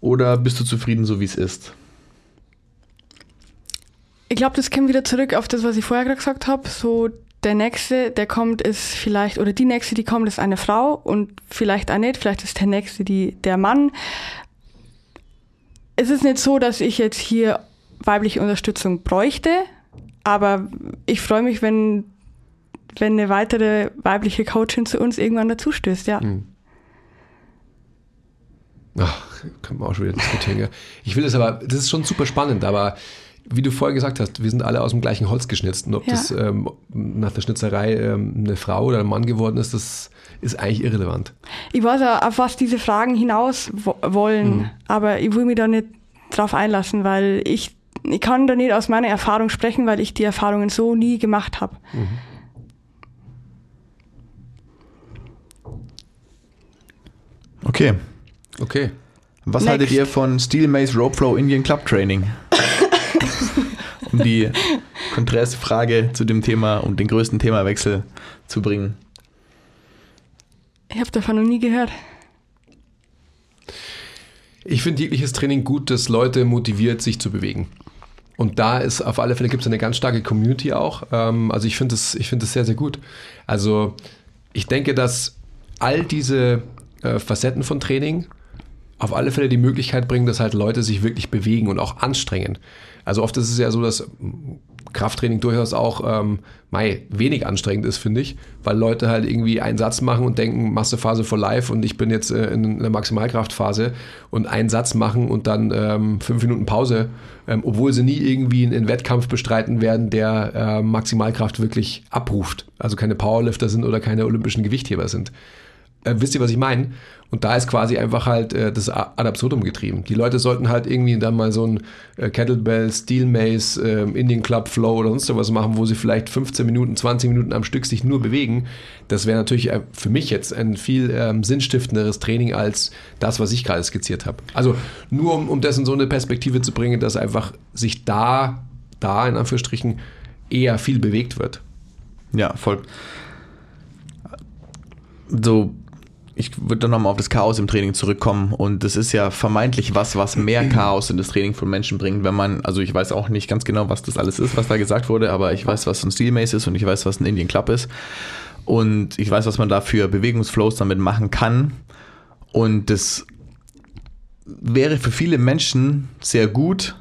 Oder bist du zufrieden, so wie es ist? Ich glaube, das kommt wieder zurück auf das, was ich vorher gerade gesagt habe. So der nächste, der kommt, ist vielleicht, oder die nächste, die kommt, ist eine Frau und vielleicht auch nicht, vielleicht ist der nächste die, der Mann. Es ist nicht so, dass ich jetzt hier weibliche Unterstützung bräuchte, aber ich freue mich, wenn, wenn eine weitere weibliche Coachin zu uns irgendwann dazustößt, ja. Hm. Ach, können wir auch schon wieder diskutieren. Ja. Ich will das aber, das ist schon super spannend, aber wie du vorher gesagt hast, wir sind alle aus dem gleichen Holz geschnitzt. Und ob Ja. das ähm, nach der Schnitzerei ähm, eine Frau oder ein Mann geworden ist, das ist eigentlich irrelevant. Ich weiß auch, auf was diese Fragen hinaus wo wollen, Mhm. aber ich will mich da nicht drauf einlassen, weil ich, ich kann da nicht aus meiner Erfahrung sprechen, weil ich die Erfahrungen so nie gemacht habe. Okay. Okay. Was Next. haltet ihr von Steel Maze Rope Flow Indian Club Training? um die konträre Frage zu dem Thema und den größten Themawechsel zu bringen. Ich habe davon noch nie gehört. Ich finde jegliches Training gut, das Leute motiviert, sich zu bewegen. Und da ist auf alle Fälle gibt es eine ganz starke Community auch. Ähm, also ich finde es ich finde es sehr, sehr gut. Also ich denke, dass all diese äh, Facetten von Training auf alle Fälle die Möglichkeit bringen, dass halt Leute sich wirklich bewegen und auch anstrengen. Also oft ist es ja so, dass Krafttraining durchaus auch ähm, mei, wenig anstrengend ist, finde ich, weil Leute halt irgendwie einen Satz machen und denken, Massephase for life und ich bin jetzt äh, in der Maximalkraftphase und einen Satz machen und dann ähm, fünf Minuten Pause, ähm, obwohl sie nie irgendwie einen Wettkampf bestreiten werden, der äh, Maximalkraft wirklich abruft. Also keine Powerlifter sind oder keine olympischen Gewichtheber sind. Äh, wisst ihr, was ich meine? Und da ist quasi einfach halt äh, das ad absurdum getrieben. Die Leute sollten halt irgendwie dann mal so ein äh, Kettlebell, Steel Mace, äh, Indian Club Flow oder sonst was machen, wo sie vielleicht 15 Minuten, 20 Minuten am Stück sich nur bewegen. Das wäre natürlich äh, für mich jetzt ein viel ähm, sinnstiftenderes Training als das, was ich gerade skizziert habe. Also nur um, um das in so eine Perspektive zu bringen, dass einfach sich da, da in Anführungsstrichen, eher viel bewegt wird. Ja, voll. So ich würde dann nochmal auf das Chaos im Training zurückkommen. Und das ist ja vermeintlich was, was mehr Chaos in das Training von Menschen bringt, wenn man, also ich weiß auch nicht ganz genau, was das alles ist, was da gesagt wurde, aber ich weiß, was ein Steel Mace ist und ich weiß, was ein Indian Club ist. Und ich weiß, was man da für Bewegungsflows damit machen kann. Und das wäre für viele Menschen sehr gut,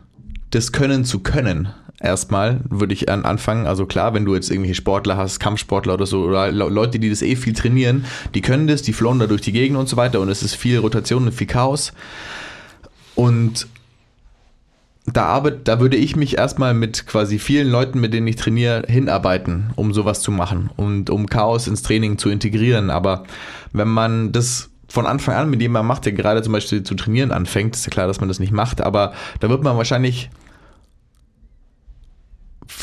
das können zu können. Erstmal würde ich an anfangen. Also klar, wenn du jetzt irgendwelche Sportler hast, Kampfsportler oder so, oder Le- Leute, die das eh viel trainieren, die können das, die flown da durch die Gegend und so weiter und es ist viel Rotation und viel Chaos. Und da, arbeit, da würde ich mich erstmal mit quasi vielen Leuten, mit denen ich trainiere, hinarbeiten, um sowas zu machen und um Chaos ins Training zu integrieren. Aber wenn man das von Anfang an mit jemandem macht, der gerade zum Beispiel zu trainieren anfängt, ist ja klar, dass man das nicht macht, aber da wird man wahrscheinlich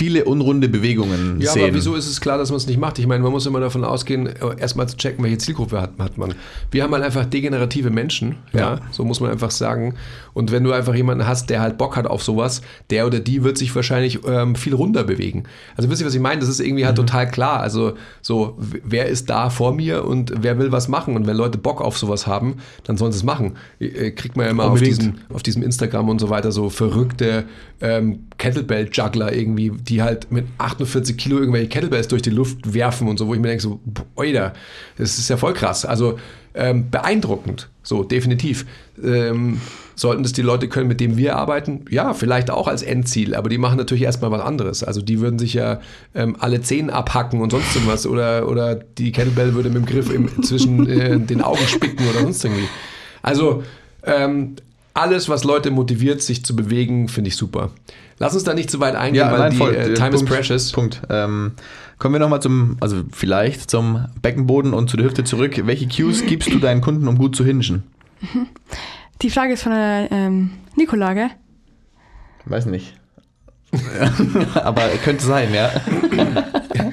viele unrunde Bewegungen Ja, sehen. aber wieso ist es klar, dass man es nicht macht? Ich meine, man muss immer davon ausgehen, äh, erstmal zu checken, welche Zielgruppe hat, hat man. Wir haben halt einfach degenerative Menschen, ja. Ja. so muss man einfach sagen. Und wenn du einfach jemanden hast, der halt Bock hat auf sowas, der oder die wird sich wahrscheinlich ähm, viel runter bewegen. Also wisst ihr, was ich meine? Das ist irgendwie halt total klar. Also so, wer ist da vor mir und wer will was machen? Und wenn Leute Bock auf sowas haben, dann sollen sie es machen. Äh, Kriegt man ja immer auf diesem, auf diesem Instagram und so weiter so verrückte ähm, Kettlebell-Juggler irgendwie, die halt mit 48 Kilo irgendwelche Kettlebells durch die Luft werfen und so, wo ich mir denke, so, oida, das ist ja voll krass. Also ähm, beeindruckend, so definitiv. Ähm, sollten das die Leute können, mit denen wir arbeiten? Ja, vielleicht auch als Endziel, aber die machen natürlich erstmal was anderes. Also die würden sich ja ähm, alle Zehen abhacken und sonst irgendwas oder, oder die Kettlebell würde mit dem Griff im, zwischen äh, den Augen spicken oder sonst irgendwie. Also ähm, alles, was Leute motiviert, sich zu bewegen, finde ich super. Lass uns da nicht zu weit eingehen, Ja, weil nein, die voll. äh, Äh, Time Punkt, is precious. Punkt. Ähm, kommen wir nochmal zum, also vielleicht zum Beckenboden und zu der Hüfte zurück. Welche Cues gibst du deinen Kunden, um gut zu hingen? Die Frage ist von der ähm, Nicola, gell? Weiß nicht. Aber könnte sein, ja.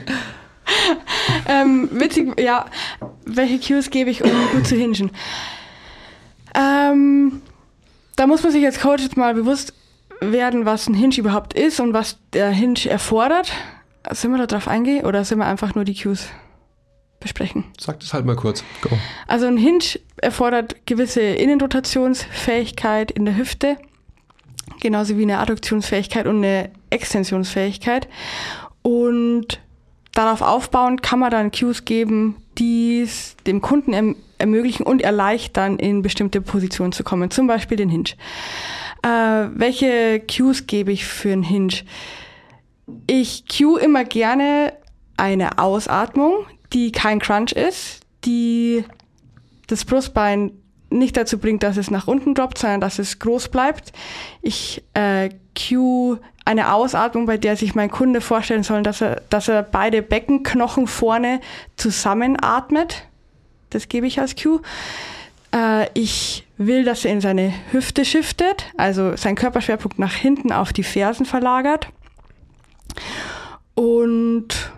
ähm, witzig, ja. Welche Cues gebe ich, um gut zu hingen? Ähm, da muss man sich als Coach jetzt mal bewusst werden, was ein Hinge überhaupt ist und was der Hinge erfordert. Sind wir da drauf eingehen oder sind wir einfach nur die Cues besprechen? Sag das halt mal kurz. Go. Also ein Hinge erfordert gewisse Innenrotationsfähigkeit in der Hüfte, genauso wie eine Adduktionsfähigkeit und eine Extensionsfähigkeit. Und darauf aufbauend kann man dann Cues geben, die es dem Kunden erm ermöglichen und erleichtern, in bestimmte Positionen zu kommen, zum Beispiel den Hinge. Äh, welche Cues gebe ich für einen Hinge? Ich cue immer gerne eine Ausatmung, die kein Crunch ist, die das Brustbein nicht dazu bringt, dass es nach unten droppt, sondern dass es groß bleibt. Ich äh, cue eine Ausatmung, bei der sich mein Kunde vorstellen soll, dass er, dass er beide Beckenknochen vorne zusammenatmet. Das gebe ich als Cue. Äh, ich will, dass er in seine Hüfte shiftet, also seinen Körperschwerpunkt nach hinten auf die Fersen verlagert. Und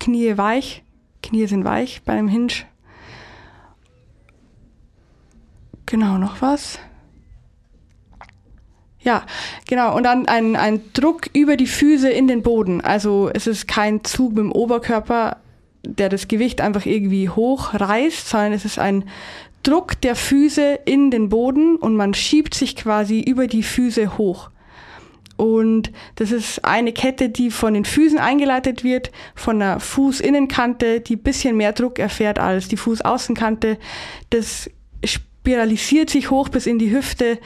Knie weich. Knie sind weich bei einem Hinge. Genau, noch was? Ja, genau. Und dann ein, ein Druck über die Füße in den Boden. Also es ist kein Zug mit dem Oberkörper, der das Gewicht einfach irgendwie hochreißt, sondern es ist ein Druck der Füße in den Boden und man schiebt sich quasi über die Füße hoch. Und das ist eine Kette, die von den Füßen eingeleitet wird, von der Fußinnenkante, die bisschen mehr Druck erfährt als die Fußaußenkante. Das spiralisiert sich hoch bis in die Hüfte.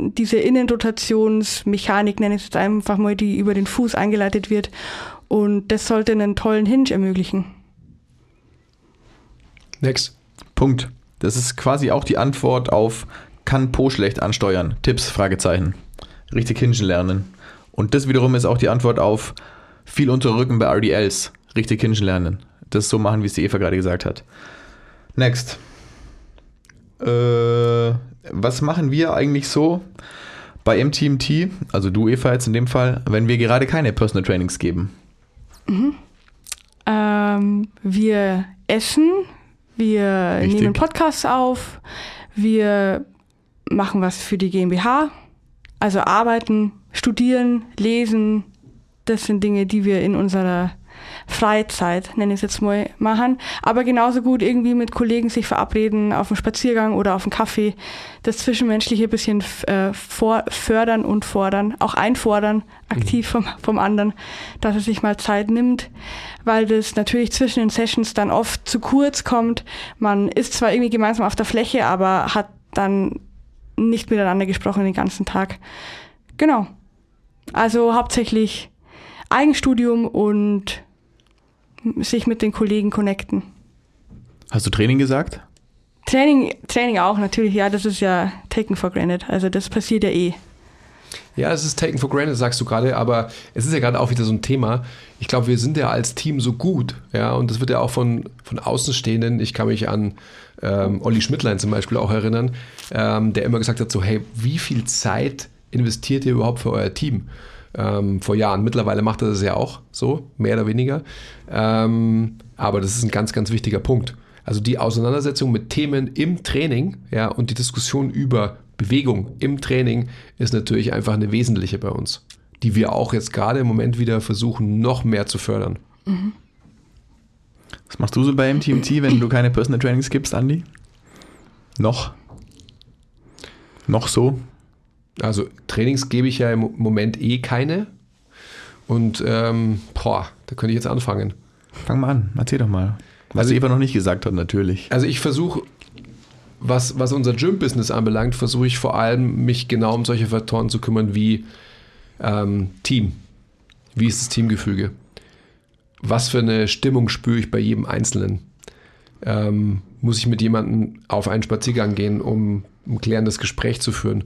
Diese Innenrotationsmechanik nenne ich es jetzt einfach mal, die über den Fuß eingeleitet wird. Und das sollte einen tollen Hinge ermöglichen. Next. Punkt. Das ist quasi auch die Antwort auf kann Po schlecht ansteuern. Tipps, Fragezeichen. Richtig hingen lernen. Und das wiederum ist auch die Antwort auf viel unter Rücken bei RDLs. Richtig hingen lernen. Das so machen, wie es die Eva gerade gesagt hat. Next. Äh, was machen wir eigentlich so bei MTMT, also du Eva jetzt in dem Fall, wenn wir gerade keine Personal Trainings geben? Ähm, wir essen, wir Wichtig. nehmen Podcasts auf, wir machen was für die GmbH, also arbeiten, studieren, lesen. Das sind Dinge, die wir in unserer Freizeit, nenne ich es jetzt mal, machen. Aber genauso gut irgendwie mit Kollegen sich verabreden auf einen Spaziergang oder auf einen Kaffee. Das Zwischenmenschliche ein bisschen äh, vor, fördern und fordern, auch einfordern, aktiv vom, vom anderen, dass er sich mal Zeit nimmt, weil das natürlich zwischen den Sessions dann oft zu kurz kommt. Man ist zwar irgendwie gemeinsam auf der Fläche, aber hat dann nicht miteinander gesprochen den ganzen Tag. Genau. Also hauptsächlich Eigenstudium und sich mit den Kollegen connecten. Hast du Training gesagt? Training, Training auch natürlich, ja, das ist ja taken for granted. Also das passiert ja eh. Ja, es ist taken for granted, sagst du gerade, aber es ist ja gerade auch wieder so ein Thema. Ich glaube, wir sind ja als Team so gut, ja, und das wird ja auch von, von Außenstehenden, ich kann mich an ähm, Olli Schmidtlein zum Beispiel auch erinnern, ähm, der immer gesagt hat, so, hey, wie viel Zeit investiert ihr überhaupt für euer Team? Ähm, vor Jahren. Mittlerweile macht er das ja auch so, mehr oder weniger. Ähm, aber das ist ein ganz, ganz wichtiger Punkt. Also die Auseinandersetzung mit Themen im Training ja, und die Diskussion über Bewegung im Training ist natürlich einfach eine wesentliche bei uns, die wir auch jetzt gerade im Moment wieder versuchen, noch mehr zu fördern. Was machst du so bei MTMT, wenn du keine Personal Trainings gibst, Andi? Noch? Noch so? Also Trainings gebe ich ja im Moment eh keine. Und ähm, boah, da könnte ich jetzt anfangen. Fang mal an, erzähl doch mal. Was also, Eva noch nicht gesagt hat, natürlich. Also ich versuche, was, was unser Gym-Business anbelangt, versuche ich vor allem, mich genau um solche Faktoren zu kümmern wie ähm, Team. Wie ist das Teamgefüge? Was für eine Stimmung spüre ich bei jedem Einzelnen? Ähm, muss ich mit jemandem auf einen Spaziergang gehen, um ein klärendes Gespräch zu führen?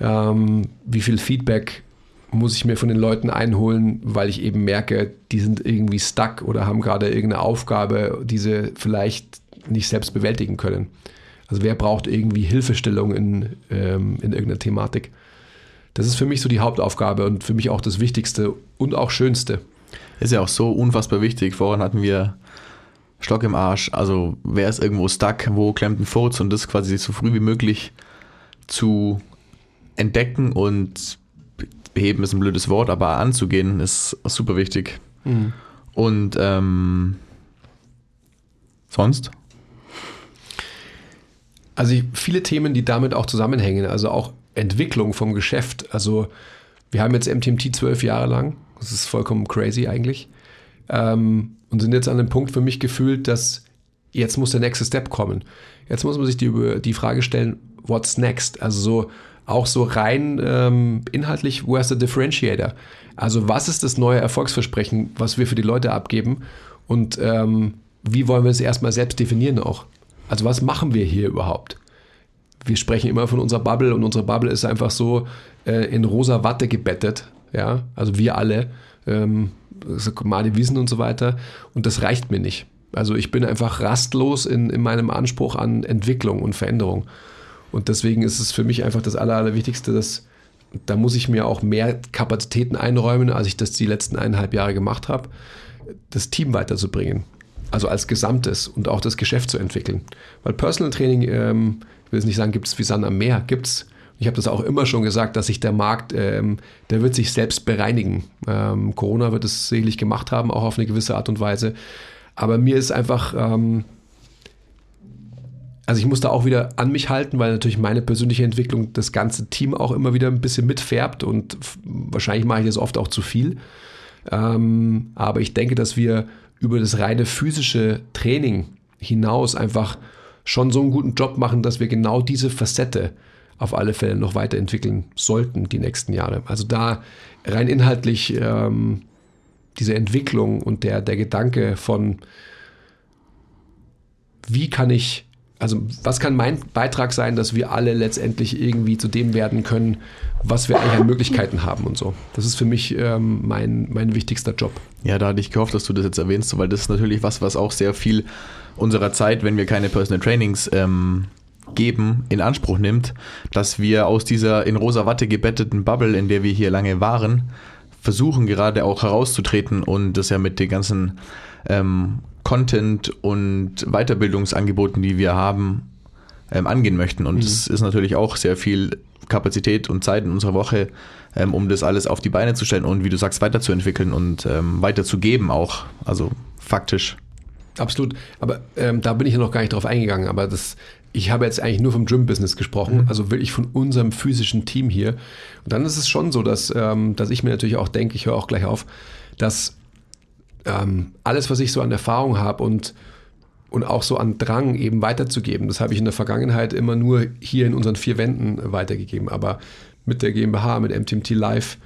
Ähm, wie viel Feedback muss ich mir von den Leuten einholen, weil ich eben merke, die sind irgendwie stuck oder haben gerade irgendeine Aufgabe, die sie vielleicht nicht selbst bewältigen können. Also wer braucht irgendwie Hilfestellung in, ähm, in irgendeiner Thematik? Das ist für mich so die Hauptaufgabe und für mich auch das Wichtigste und auch Schönste. Ist ja auch so unfassbar wichtig. Vorhin hatten wir Stock im Arsch. Also wer ist irgendwo stuck, wo klemmt ein Furz und das quasi so früh wie möglich zu entdecken und beheben ist ein blödes Wort, aber anzugehen ist super wichtig. Mhm. Und ähm, sonst? Also viele Themen, die damit auch zusammenhängen, also auch Entwicklung vom Geschäft. Also wir haben jetzt MTMT zwölf Jahre lang, das ist vollkommen crazy eigentlich, ähm, und sind jetzt an dem Punkt für mich gefühlt, dass jetzt muss der nächste Step kommen. Jetzt muss man sich die, die Frage stellen, what's next? Also so auch so rein ähm, inhaltlich, where's the differentiator? Also was ist das neue Erfolgsversprechen, was wir für die Leute abgeben und ähm, wie wollen wir es erstmal selbst definieren auch? Also was machen wir hier überhaupt? Wir sprechen immer von unserer Bubble und unsere Bubble ist einfach so äh, in rosa Watte gebettet, ja, also wir alle, ähm, Mali Wiesen und so weiter und das reicht mir nicht. Also ich bin einfach rastlos in, in meinem Anspruch an Entwicklung und Veränderung. Und deswegen ist es für mich einfach das Aller, Allerwichtigste, dass da muss ich mir auch mehr Kapazitäten einräumen, als ich das die letzten eineinhalb Jahre gemacht habe, das Team weiterzubringen. Also als Gesamtes und auch das Geschäft zu entwickeln. Weil Personal Training, ähm, ich will jetzt nicht sagen, gibt es wie Sand am Meer, gibt es. Ich habe das auch immer schon gesagt, dass sich der Markt, ähm, der wird sich selbst bereinigen. Ähm, Corona wird es sicherlich gemacht haben, auch auf eine gewisse Art und Weise. Aber mir ist einfach ähm, also ich muss da auch wieder an mich halten, weil natürlich meine persönliche Entwicklung das ganze Team auch immer wieder ein bisschen mitfärbt und wahrscheinlich mache ich das oft auch zu viel. Ähm, aber ich denke, dass wir über das reine physische Training hinaus einfach schon so einen guten Job machen, dass wir genau diese Facette auf alle Fälle noch weiterentwickeln sollten die nächsten Jahre. Also da rein inhaltlich ähm, diese Entwicklung und der, der Gedanke von, wie kann ich also was kann mein Beitrag sein, dass wir alle letztendlich irgendwie zu dem werden können, was wir eigentlich an Möglichkeiten haben und so. Das ist für mich ähm, mein, mein wichtigster Job. Ja, da hatte ich gehofft, dass du das jetzt erwähnst, weil das ist natürlich was, was auch sehr viel unserer Zeit, wenn wir keine Personal Trainings ähm, geben, in Anspruch nimmt, dass wir aus dieser in rosa Watte gebetteten Bubble, in der wir hier lange waren, versuchen gerade auch herauszutreten und das ja mit den ganzen ähm, Content und Weiterbildungsangeboten, die wir haben, ähm, angehen möchten. Und es mhm. ist natürlich auch sehr viel Kapazität und Zeit in unserer Woche, ähm, um das alles auf die Beine zu stellen und wie du sagst, weiterzuentwickeln und ähm, weiterzugeben auch. Also faktisch. Absolut. Aber ähm, da bin ich ja noch gar nicht drauf eingegangen. Aber das, ich habe jetzt eigentlich nur vom Gym-Business gesprochen, also wirklich von unserem physischen Team hier. Und dann ist es schon so, dass, ähm, dass ich mir natürlich auch denke, ich höre auch gleich auf, dass ähm, alles, was ich so an Erfahrung habe und, und auch so an Drang eben weiterzugeben, das habe ich in der Vergangenheit immer nur hier in unseren vier Wänden weitergegeben. Aber mit der GmbH, mit MTMT Live,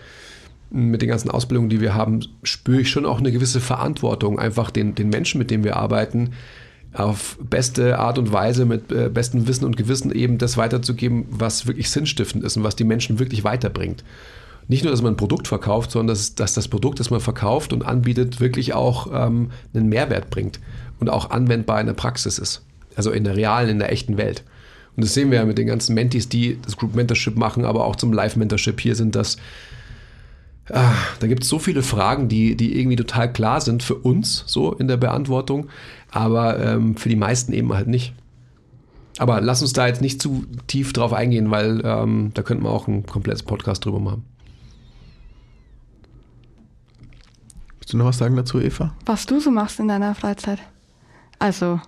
mit den ganzen Ausbildungen, die wir haben, spüre ich schon auch eine gewisse Verantwortung, einfach den, den Menschen, mit denen wir arbeiten, auf beste Art und Weise, mit äh, bestem Wissen und Gewissen eben das weiterzugeben, was wirklich sinnstiftend ist und was die Menschen wirklich weiterbringt. Nicht nur, dass man ein Produkt verkauft, sondern dass, dass das Produkt, das man verkauft und anbietet, wirklich auch ähm, einen Mehrwert bringt und auch anwendbar in der Praxis ist. Also in der realen, in der echten Welt. Und das sehen wir ja mit den ganzen Mentis, die das Group Mentorship machen, aber auch zum Live-Mentorship hier sind, dass Ah, da gibt es so viele Fragen, die, die irgendwie total klar sind für uns, so in der Beantwortung, aber ähm, für die meisten eben halt nicht. Aber lass uns da jetzt nicht zu tief drauf eingehen, weil ähm, da könnten wir auch ein komplettes Podcast drüber machen. Willst du noch was sagen dazu, Eva? Was du so machst in deiner Freizeit. Also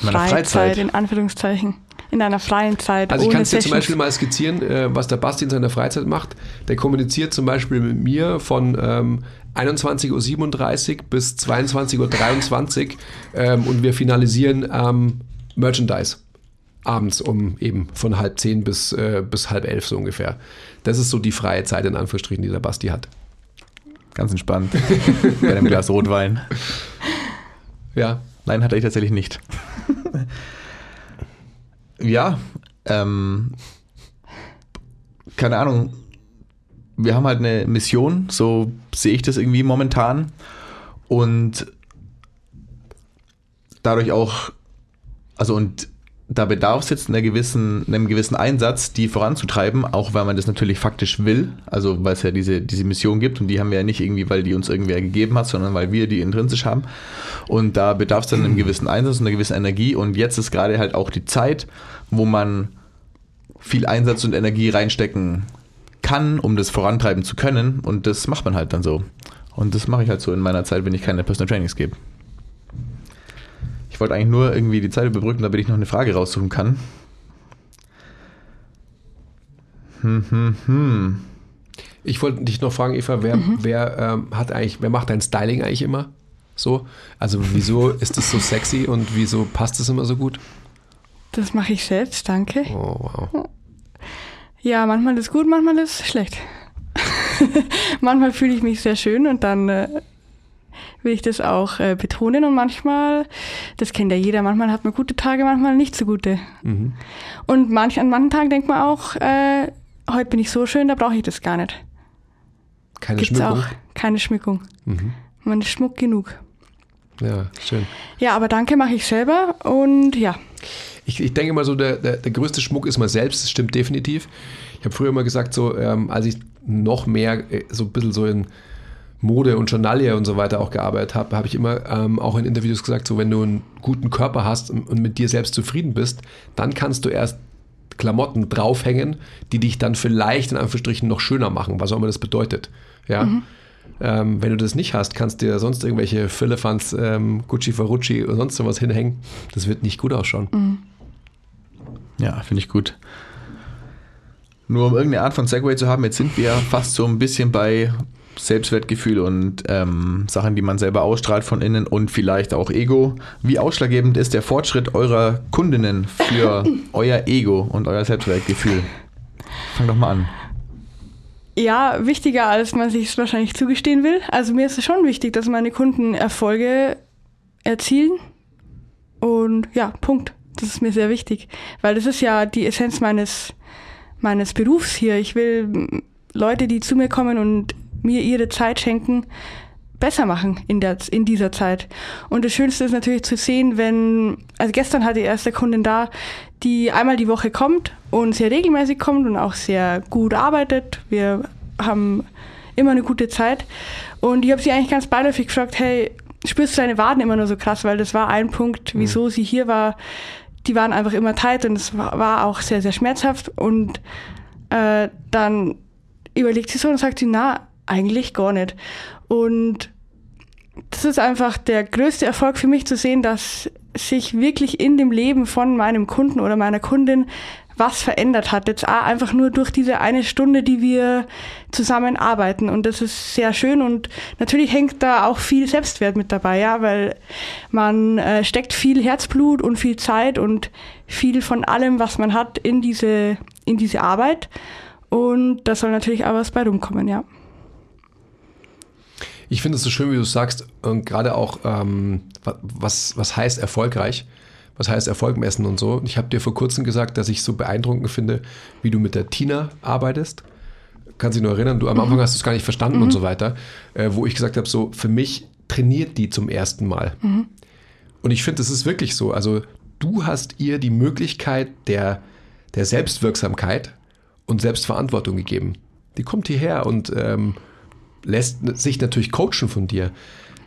In meiner Freizeit? in Anführungszeichen. In deiner freien Zeit. Also ich ohne kann es dir zum. Beispiel mal skizzieren, äh, was der Basti in seiner Freizeit macht. Der kommuniziert zum Beispiel mit mir von ähm, 21.37 Uhr bis 22.23 Uhr ähm, und wir finalisieren ähm, Merchandise abends um eben von halb zehn bis, äh, bis halb elf so ungefähr. Das ist so die freie Zeit in Anführungsstrichen, die der Basti hat. Ganz entspannt. Bei einem Glas Rotwein. Ja, Nein, hat er tatsächlich nicht. ja, ähm, keine Ahnung. Wir haben halt eine Mission, so sehe ich das irgendwie momentan. Und dadurch auch, also und da bedarf es jetzt einer gewissen, einem gewissen Einsatz, die voranzutreiben, auch weil man das natürlich faktisch will. Also weil es ja diese, diese Mission gibt und die haben wir ja nicht irgendwie, weil die uns irgendwer gegeben hat, sondern weil wir die intrinsisch haben. Und da bedarf es dann einem gewissen Einsatz und einer gewissen Energie. Und jetzt ist gerade halt auch die Zeit, wo man viel Einsatz und Energie reinstecken kann, um das vorantreiben zu können. Und das macht man halt dann so. Und das mache ich halt so in meiner Zeit, wenn ich keine Personal Trainings gebe. Ich wollte eigentlich nur irgendwie die Zeit überbrücken, damit ich noch eine Frage raussuchen kann. Hm, hm, hm. ich wollte dich noch fragen, Eva, wer, wer ähm, hat eigentlich, wer macht dein Styling eigentlich immer? So? Also wieso ist das so sexy und wieso passt es immer so gut? Das mache ich selbst, danke. Oh, wow. Ja, manchmal ist gut, manchmal ist schlecht. manchmal fühle ich mich sehr schön und dann äh, will ich das auch äh, betonen und manchmal, das kennt ja jeder, manchmal hat man gute Tage, manchmal nicht so gute. Mhm. Und manch, an manchen Tagen denkt man auch, äh, heute bin ich so schön, da brauche ich das gar nicht. Keine Gibt's Schmückung. auch keine Schmückung. Mhm. Man ist Schmuck genug. Ja, schön. Ja, aber danke mache ich selber und ja, Ich, ich denke mal so, der, der, der größte Schmuck ist man selbst, das stimmt definitiv. Ich habe früher immer gesagt, so, ähm, als ich noch mehr äh, so ein bisschen so in Mode und Journalie und so weiter auch gearbeitet habe, habe ich immer ähm, auch in Interviews gesagt, so wenn du einen guten Körper hast und, mit dir selbst zufrieden bist, dann kannst du erst Klamotten draufhängen, die dich dann vielleicht in Anführungsstrichen noch schöner machen, was auch immer das bedeutet. Ja. Ähm, wenn du das nicht hast, kannst du dir sonst irgendwelche Philippans, ähm, Gucci Ferrucci oder sonst sowas hinhängen. Das wird nicht gut ausschauen. Ja, finde ich gut. Nur um irgendeine Art von Segway zu haben, jetzt sind wir fast so ein bisschen bei Selbstwertgefühl und ähm, Sachen, die man selber ausstrahlt von innen und vielleicht auch Ego. Wie ausschlaggebend ist der Fortschritt eurer Kundinnen für euer Ego und euer Selbstwertgefühl? Fang doch mal an. ja, wichtiger als man sich es wahrscheinlich zugestehen will. Also mir ist es schon wichtig, dass meine Kunden Erfolge erzielen. Und ja, Punkt. Das ist mir sehr wichtig. Weil das ist ja die Essenz meines, meines Berufs hier. Ich will Leute, die zu mir kommen und mir ihre Zeit schenken, besser machen in, der, in dieser Zeit. Und das Schönste ist natürlich zu sehen, wenn, also gestern hatte ich erst eine Kundin da, die einmal die Woche kommt und sehr regelmäßig kommt und auch sehr gut arbeitet. Wir haben immer eine gute Zeit. Und ich habe sie eigentlich ganz beiläufig gefragt, hey, spürst du deine Waden immer nur so krass? Weil das war ein Punkt, wieso sie hier war. Die waren einfach immer tight und es war, war auch sehr, sehr schmerzhaft. Und äh, dann überlegt sie so und sagt sie, na, eigentlich gar nicht. Und das ist einfach der größte Erfolg für mich zu sehen, dass sich wirklich in dem Leben von meinem Kunden oder meiner Kundin was verändert hat. Jetzt auch einfach nur durch diese eine Stunde, die wir zusammen arbeiten. Und das ist sehr schön. Und natürlich hängt da auch viel Selbstwert mit dabei, ja, weil man äh, steckt viel Herzblut und viel Zeit und viel von allem, was man hat, in diese, in diese Arbeit. Und da soll natürlich auch was bei rumkommen, ja. Ich finde es so schön, wie du sagst, und gerade auch, ähm, was, was heißt erfolgreich, was heißt Erfolg messen und so. Ich habe dir vor kurzem gesagt, dass ich so beeindruckend finde, wie du mit der Tina arbeitest. Kannst dich nur erinnern, du am Anfang hast du es gar nicht verstanden Mhm. und so weiter, äh, wo ich gesagt habe, so für mich trainiert die zum ersten Mal. Mhm. Und ich finde, das ist wirklich so. Also du hast ihr die Möglichkeit der, der Selbstwirksamkeit und Selbstverantwortung gegeben. Die kommt hierher und ähm, lässt sich natürlich coachen von dir.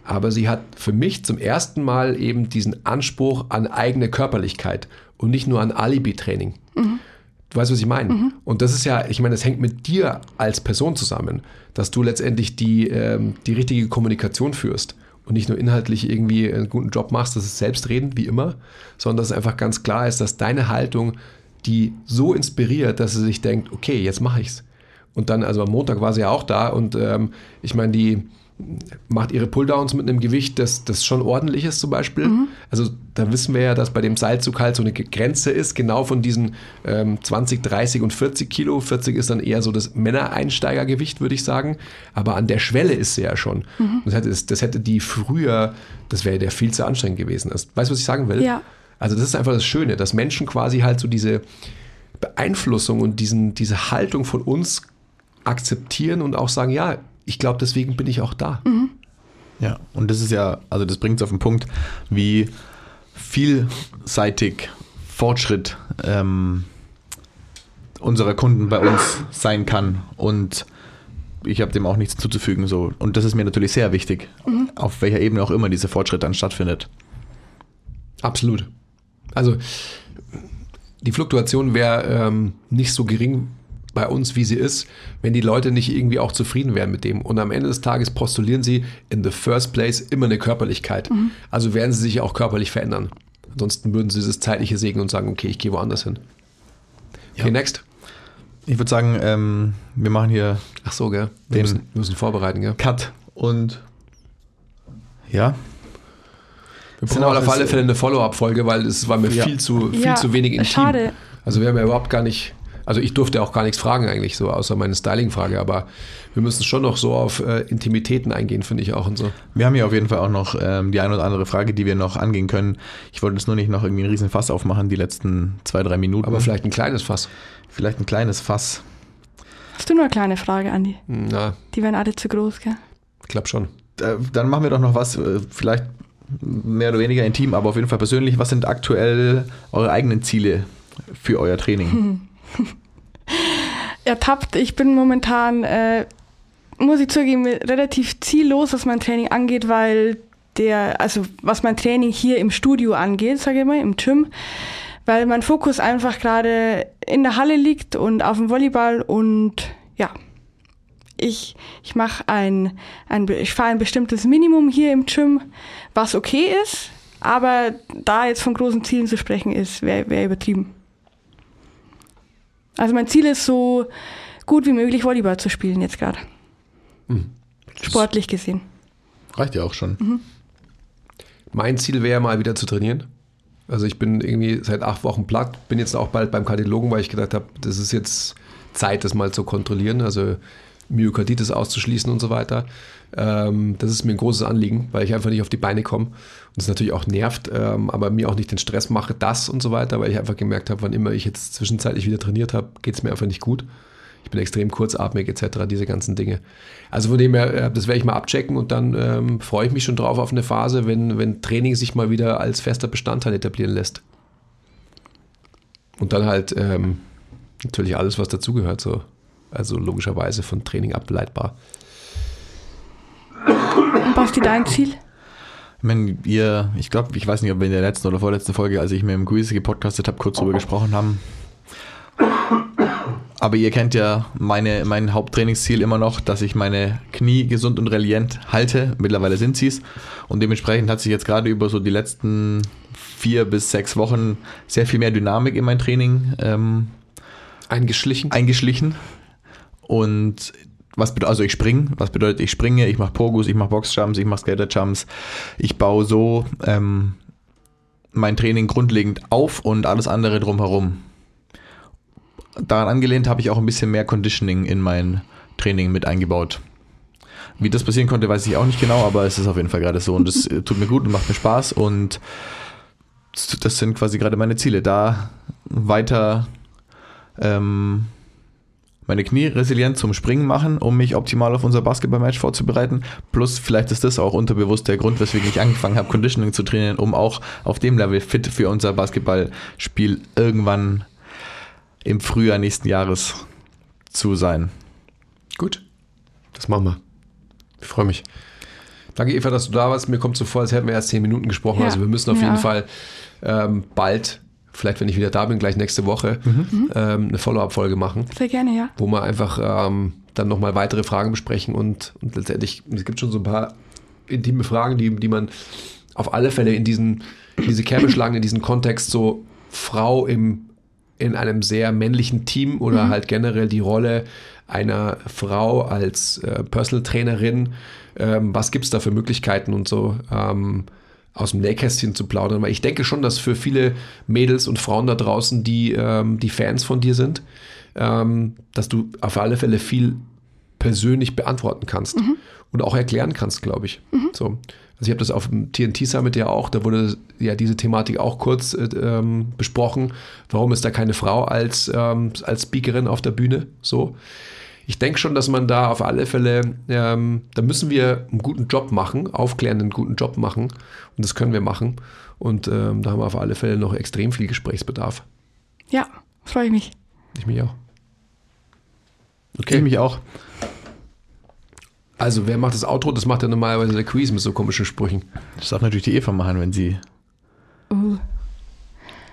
Aber sie hat für mich zum ersten Mal eben diesen Anspruch an eigene Körperlichkeit und nicht nur an Alibi-Training. Du weißt, was ich meine? Und das ist ja, ich meine, das hängt mit dir als Person zusammen, dass du letztendlich die, ähm, die richtige Kommunikation führst und nicht nur inhaltlich irgendwie einen guten Job machst, das ist selbstredend, wie immer, sondern dass es einfach ganz klar ist, dass deine Haltung die so inspiriert, dass sie sich denkt, okay, jetzt mache ich's. Und dann, also am Montag war sie ja auch da und ähm, ich meine, die macht ihre Pulldowns mit einem Gewicht, das, das schon ordentlich ist zum Beispiel. Also da wissen wir ja, dass bei dem Seilzug halt so eine Grenze ist, genau von diesen ähm, 20, 30 und 40 Kilo. 40 ist dann eher so das Männereinsteigergewicht, würde ich sagen. Aber an der Schwelle ist sie ja schon. Das, hätte, das hätte die früher, das wäre der viel zu anstrengend gewesen. Das, weißt du, was ich sagen will? Ja. Also das ist einfach das Schöne, dass Menschen quasi halt so diese Beeinflussung und diesen, diese Haltung von uns akzeptieren und auch sagen, ja, ich glaube, deswegen bin ich auch da. Ja, und das ist ja, also das bringt es auf den Punkt, wie vielseitig Fortschritt ähm, unserer Kunden bei uns sein kann. Und ich habe dem auch nichts zuzufügen. So. Und das ist mir natürlich sehr wichtig, auf welcher Ebene auch immer dieser Fortschritt dann stattfindet. Absolut. Also die Fluktuation wäre ähm, nicht so gering bei uns, wie sie ist, wenn die Leute nicht irgendwie auch zufrieden wären mit dem. Und am Ende des Tages postulieren sie in the first place immer eine Körperlichkeit. Also werden sie sich auch körperlich verändern. Ansonsten würden sie das Zeitliche segnen und sagen, okay, ich gehe woanders hin. Okay, Ja. next. Ich würde sagen, ähm, wir machen hier Ach so, gell? Wir Den- müssen, wir müssen vorbereiten, gell? Cut und ja, Wir brauchen auch auf alle Fälle eine Follow-up-Folge, weil es war mir Ja. viel, zu, viel Ja, zu wenig intim. schade. Also wir haben ja überhaupt gar nicht, also ich durfte auch gar nichts fragen eigentlich so, außer meine Styling-Frage, aber wir müssen schon noch so auf äh, Intimitäten eingehen, finde ich auch und so. Wir haben hier auf jeden Fall auch noch ähm, die ein oder andere Frage, die wir noch angehen können. Ich wollte jetzt nur nicht noch irgendwie einen riesen Fass aufmachen, die letzten zwei, drei Minuten. Aber vielleicht ein kleines Fass. vielleicht ein kleines Fass. Hast du nur eine kleine Frage, Andi? Na, Die wären alle zu groß, gell? ich glaube schon. Äh, dann machen wir doch noch was, äh, vielleicht mehr oder weniger intim, aber auf jeden Fall persönlich. Was sind aktuell eure eigenen Ziele für euer Training? ertappt. Ich bin momentan, äh, muss ich zugeben, relativ ziellos, was mein Training angeht, weil der, also was mein Training hier im Studio angeht, sage ich mal, im Gym, weil mein Fokus einfach gerade in der Halle liegt und auf dem Volleyball und ja, ich, ich mache ein, ein, ich fahre ein bestimmtes Minimum hier im Gym, was okay ist, aber da jetzt von großen Zielen zu sprechen ist, wäre wär übertrieben. Also mein Ziel ist so gut wie möglich Volleyball zu spielen jetzt gerade. Sportlich gesehen. Reicht ja auch schon. Mein Ziel wäre mal wieder zu trainieren. Also ich bin irgendwie seit acht Wochen platt, bin jetzt auch bald beim Kardiologen, weil ich gedacht habe, das ist jetzt Zeit, das mal zu kontrollieren, also Myokarditis auszuschließen und so weiter. Ähm, das ist mir ein großes Anliegen, weil ich einfach nicht auf die Beine komme. Und das natürlich auch nervt, ähm, aber mir auch nicht den Stress mache, das und so weiter, weil ich einfach gemerkt habe, wann immer ich jetzt zwischenzeitlich wieder trainiert habe, geht es mir einfach nicht gut. Ich bin extrem kurzatmig etc., diese ganzen Dinge. Also von dem her, äh, das werde ich mal abchecken und dann ähm, freue ich mich schon drauf auf eine Phase, wenn, wenn Training sich mal wieder als fester Bestandteil etablieren lässt. Und dann halt ähm, natürlich alles, was dazugehört, so. Also logischerweise von Training ableitbar. Basti, dein Ziel? Ich meine, ihr, ich glaube, ich weiß nicht, ob wir in der letzten oder vorletzten Folge, als ich mit dem Quiz gepodcastet habe, kurz drüber gesprochen haben. Aber ihr kennt ja meine, mein Haupttrainingsziel immer noch, dass ich meine Knie gesund und resilient halte. Mittlerweile sind sie es. Und dementsprechend hat sich jetzt gerade über so die letzten vier bis sechs Wochen sehr viel mehr Dynamik in mein Training ähm, Eingeschlichen. eingeschlichen. Und was bedeutet, also ich springe, was bedeutet, ich springe, ich mache Pogus, ich mache Boxjumps, ich mache Skaterjumps. Ich baue so ähm, mein Training grundlegend auf und alles andere drumherum. Daran angelehnt habe ich auch ein bisschen mehr Conditioning in mein Training mit eingebaut. Wie das passieren konnte, weiß ich auch nicht genau, aber es ist auf jeden Fall gerade so und es tut mir gut und macht mir Spaß und das sind quasi gerade meine Ziele, da weiter ähm, meine Knie resilient zum Springen machen, um mich optimal auf unser Basketballmatch vorzubereiten. Plus vielleicht ist das auch unterbewusst der Grund, weswegen ich angefangen habe, Conditioning zu trainieren, um auch auf dem Level fit für unser Basketballspiel irgendwann im Frühjahr nächsten Jahres zu sein. Gut. Das machen wir. Ich freue mich. Danke, Eva, dass du da warst. Mir kommt so vor, als hätten wir erst zehn Minuten gesprochen. Ja. Also wir müssen auf Ja. jeden Fall ähm, bald, vielleicht wenn ich wieder da bin, gleich nächste Woche, Mhm. ähm, eine Follow-up-Folge machen, Sehr gerne, ja. wo wir einfach ähm, dann nochmal weitere Fragen besprechen und, und letztendlich, es gibt schon so ein paar intime Fragen, die, die man auf alle Fälle in diesen, diese Kerbe schlagen, in diesen Kontext so Frau im, in einem sehr männlichen Team oder halt generell die Rolle einer Frau als äh, Personal Trainerin. Ähm, was gibt es da für Möglichkeiten und so ähm, aus dem Nähkästchen zu plaudern? Weil ich denke schon, dass für viele Mädels und Frauen da draußen, die, ähm, die Fans von dir sind, ähm, dass du auf alle Fälle viel persönlich beantworten kannst und auch erklären kannst, glaube ich. So. Also ich habe das auf dem TNT Summit ja auch, da wurde ja diese Thematik auch kurz äh, ähm, besprochen. Warum ist da keine Frau als, ähm, als Speakerin auf der Bühne? So. Ich denke schon, dass man da auf alle Fälle, ähm, da müssen wir einen guten Job machen, aufklärenden guten Job machen. Und das können wir machen. Und ähm, da haben wir auf alle Fälle noch extrem viel Gesprächsbedarf. Ja, freue ich mich. Ich mich auch. Okay. Ich mich auch. Also, wer macht das Outro? Das macht ja normalerweise der Quiz mit so komischen Sprüchen. Das darf natürlich die Eva machen, wenn sie Uh.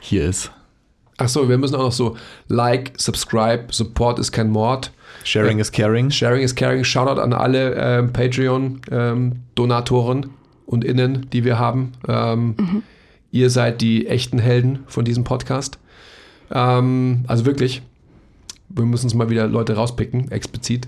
hier ist. Ach so, wir müssen auch noch so Like, Subscribe, Support ist kein Mord. Sharing is caring. Sharing is caring. Shoutout an alle ähm, Patreon-Donatoren und Innen, die wir haben. Ähm, Ihr seid die echten Helden von diesem Podcast. Ähm, also wirklich, wir müssen uns mal wieder Leute rauspicken, explizit.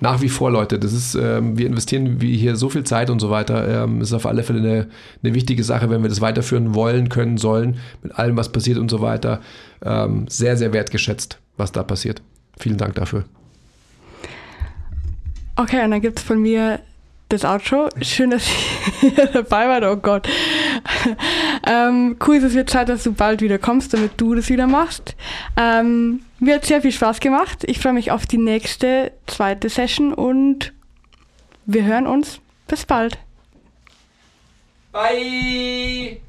Nach wie vor, Leute, das ist, ähm, wir investieren wie hier so viel Zeit und so weiter. Ähm, ist auf alle Fälle eine, eine wichtige Sache, wenn wir das weiterführen wollen, können, sollen, mit allem, was passiert und so weiter. Ähm, sehr, sehr wertgeschätzt, was da passiert. Vielen Dank dafür. Okay, und dann gibt es von mir das Outro. Schön, dass ihr dabei wart. Oh Gott. ähm, cool, es wird Zeit, dass du bald wieder kommst, damit du das wieder machst. Ähm, mir hat sehr viel Spaß gemacht. Ich freue mich auf die nächste, zweite Session und wir hören uns. Bis bald. Bye!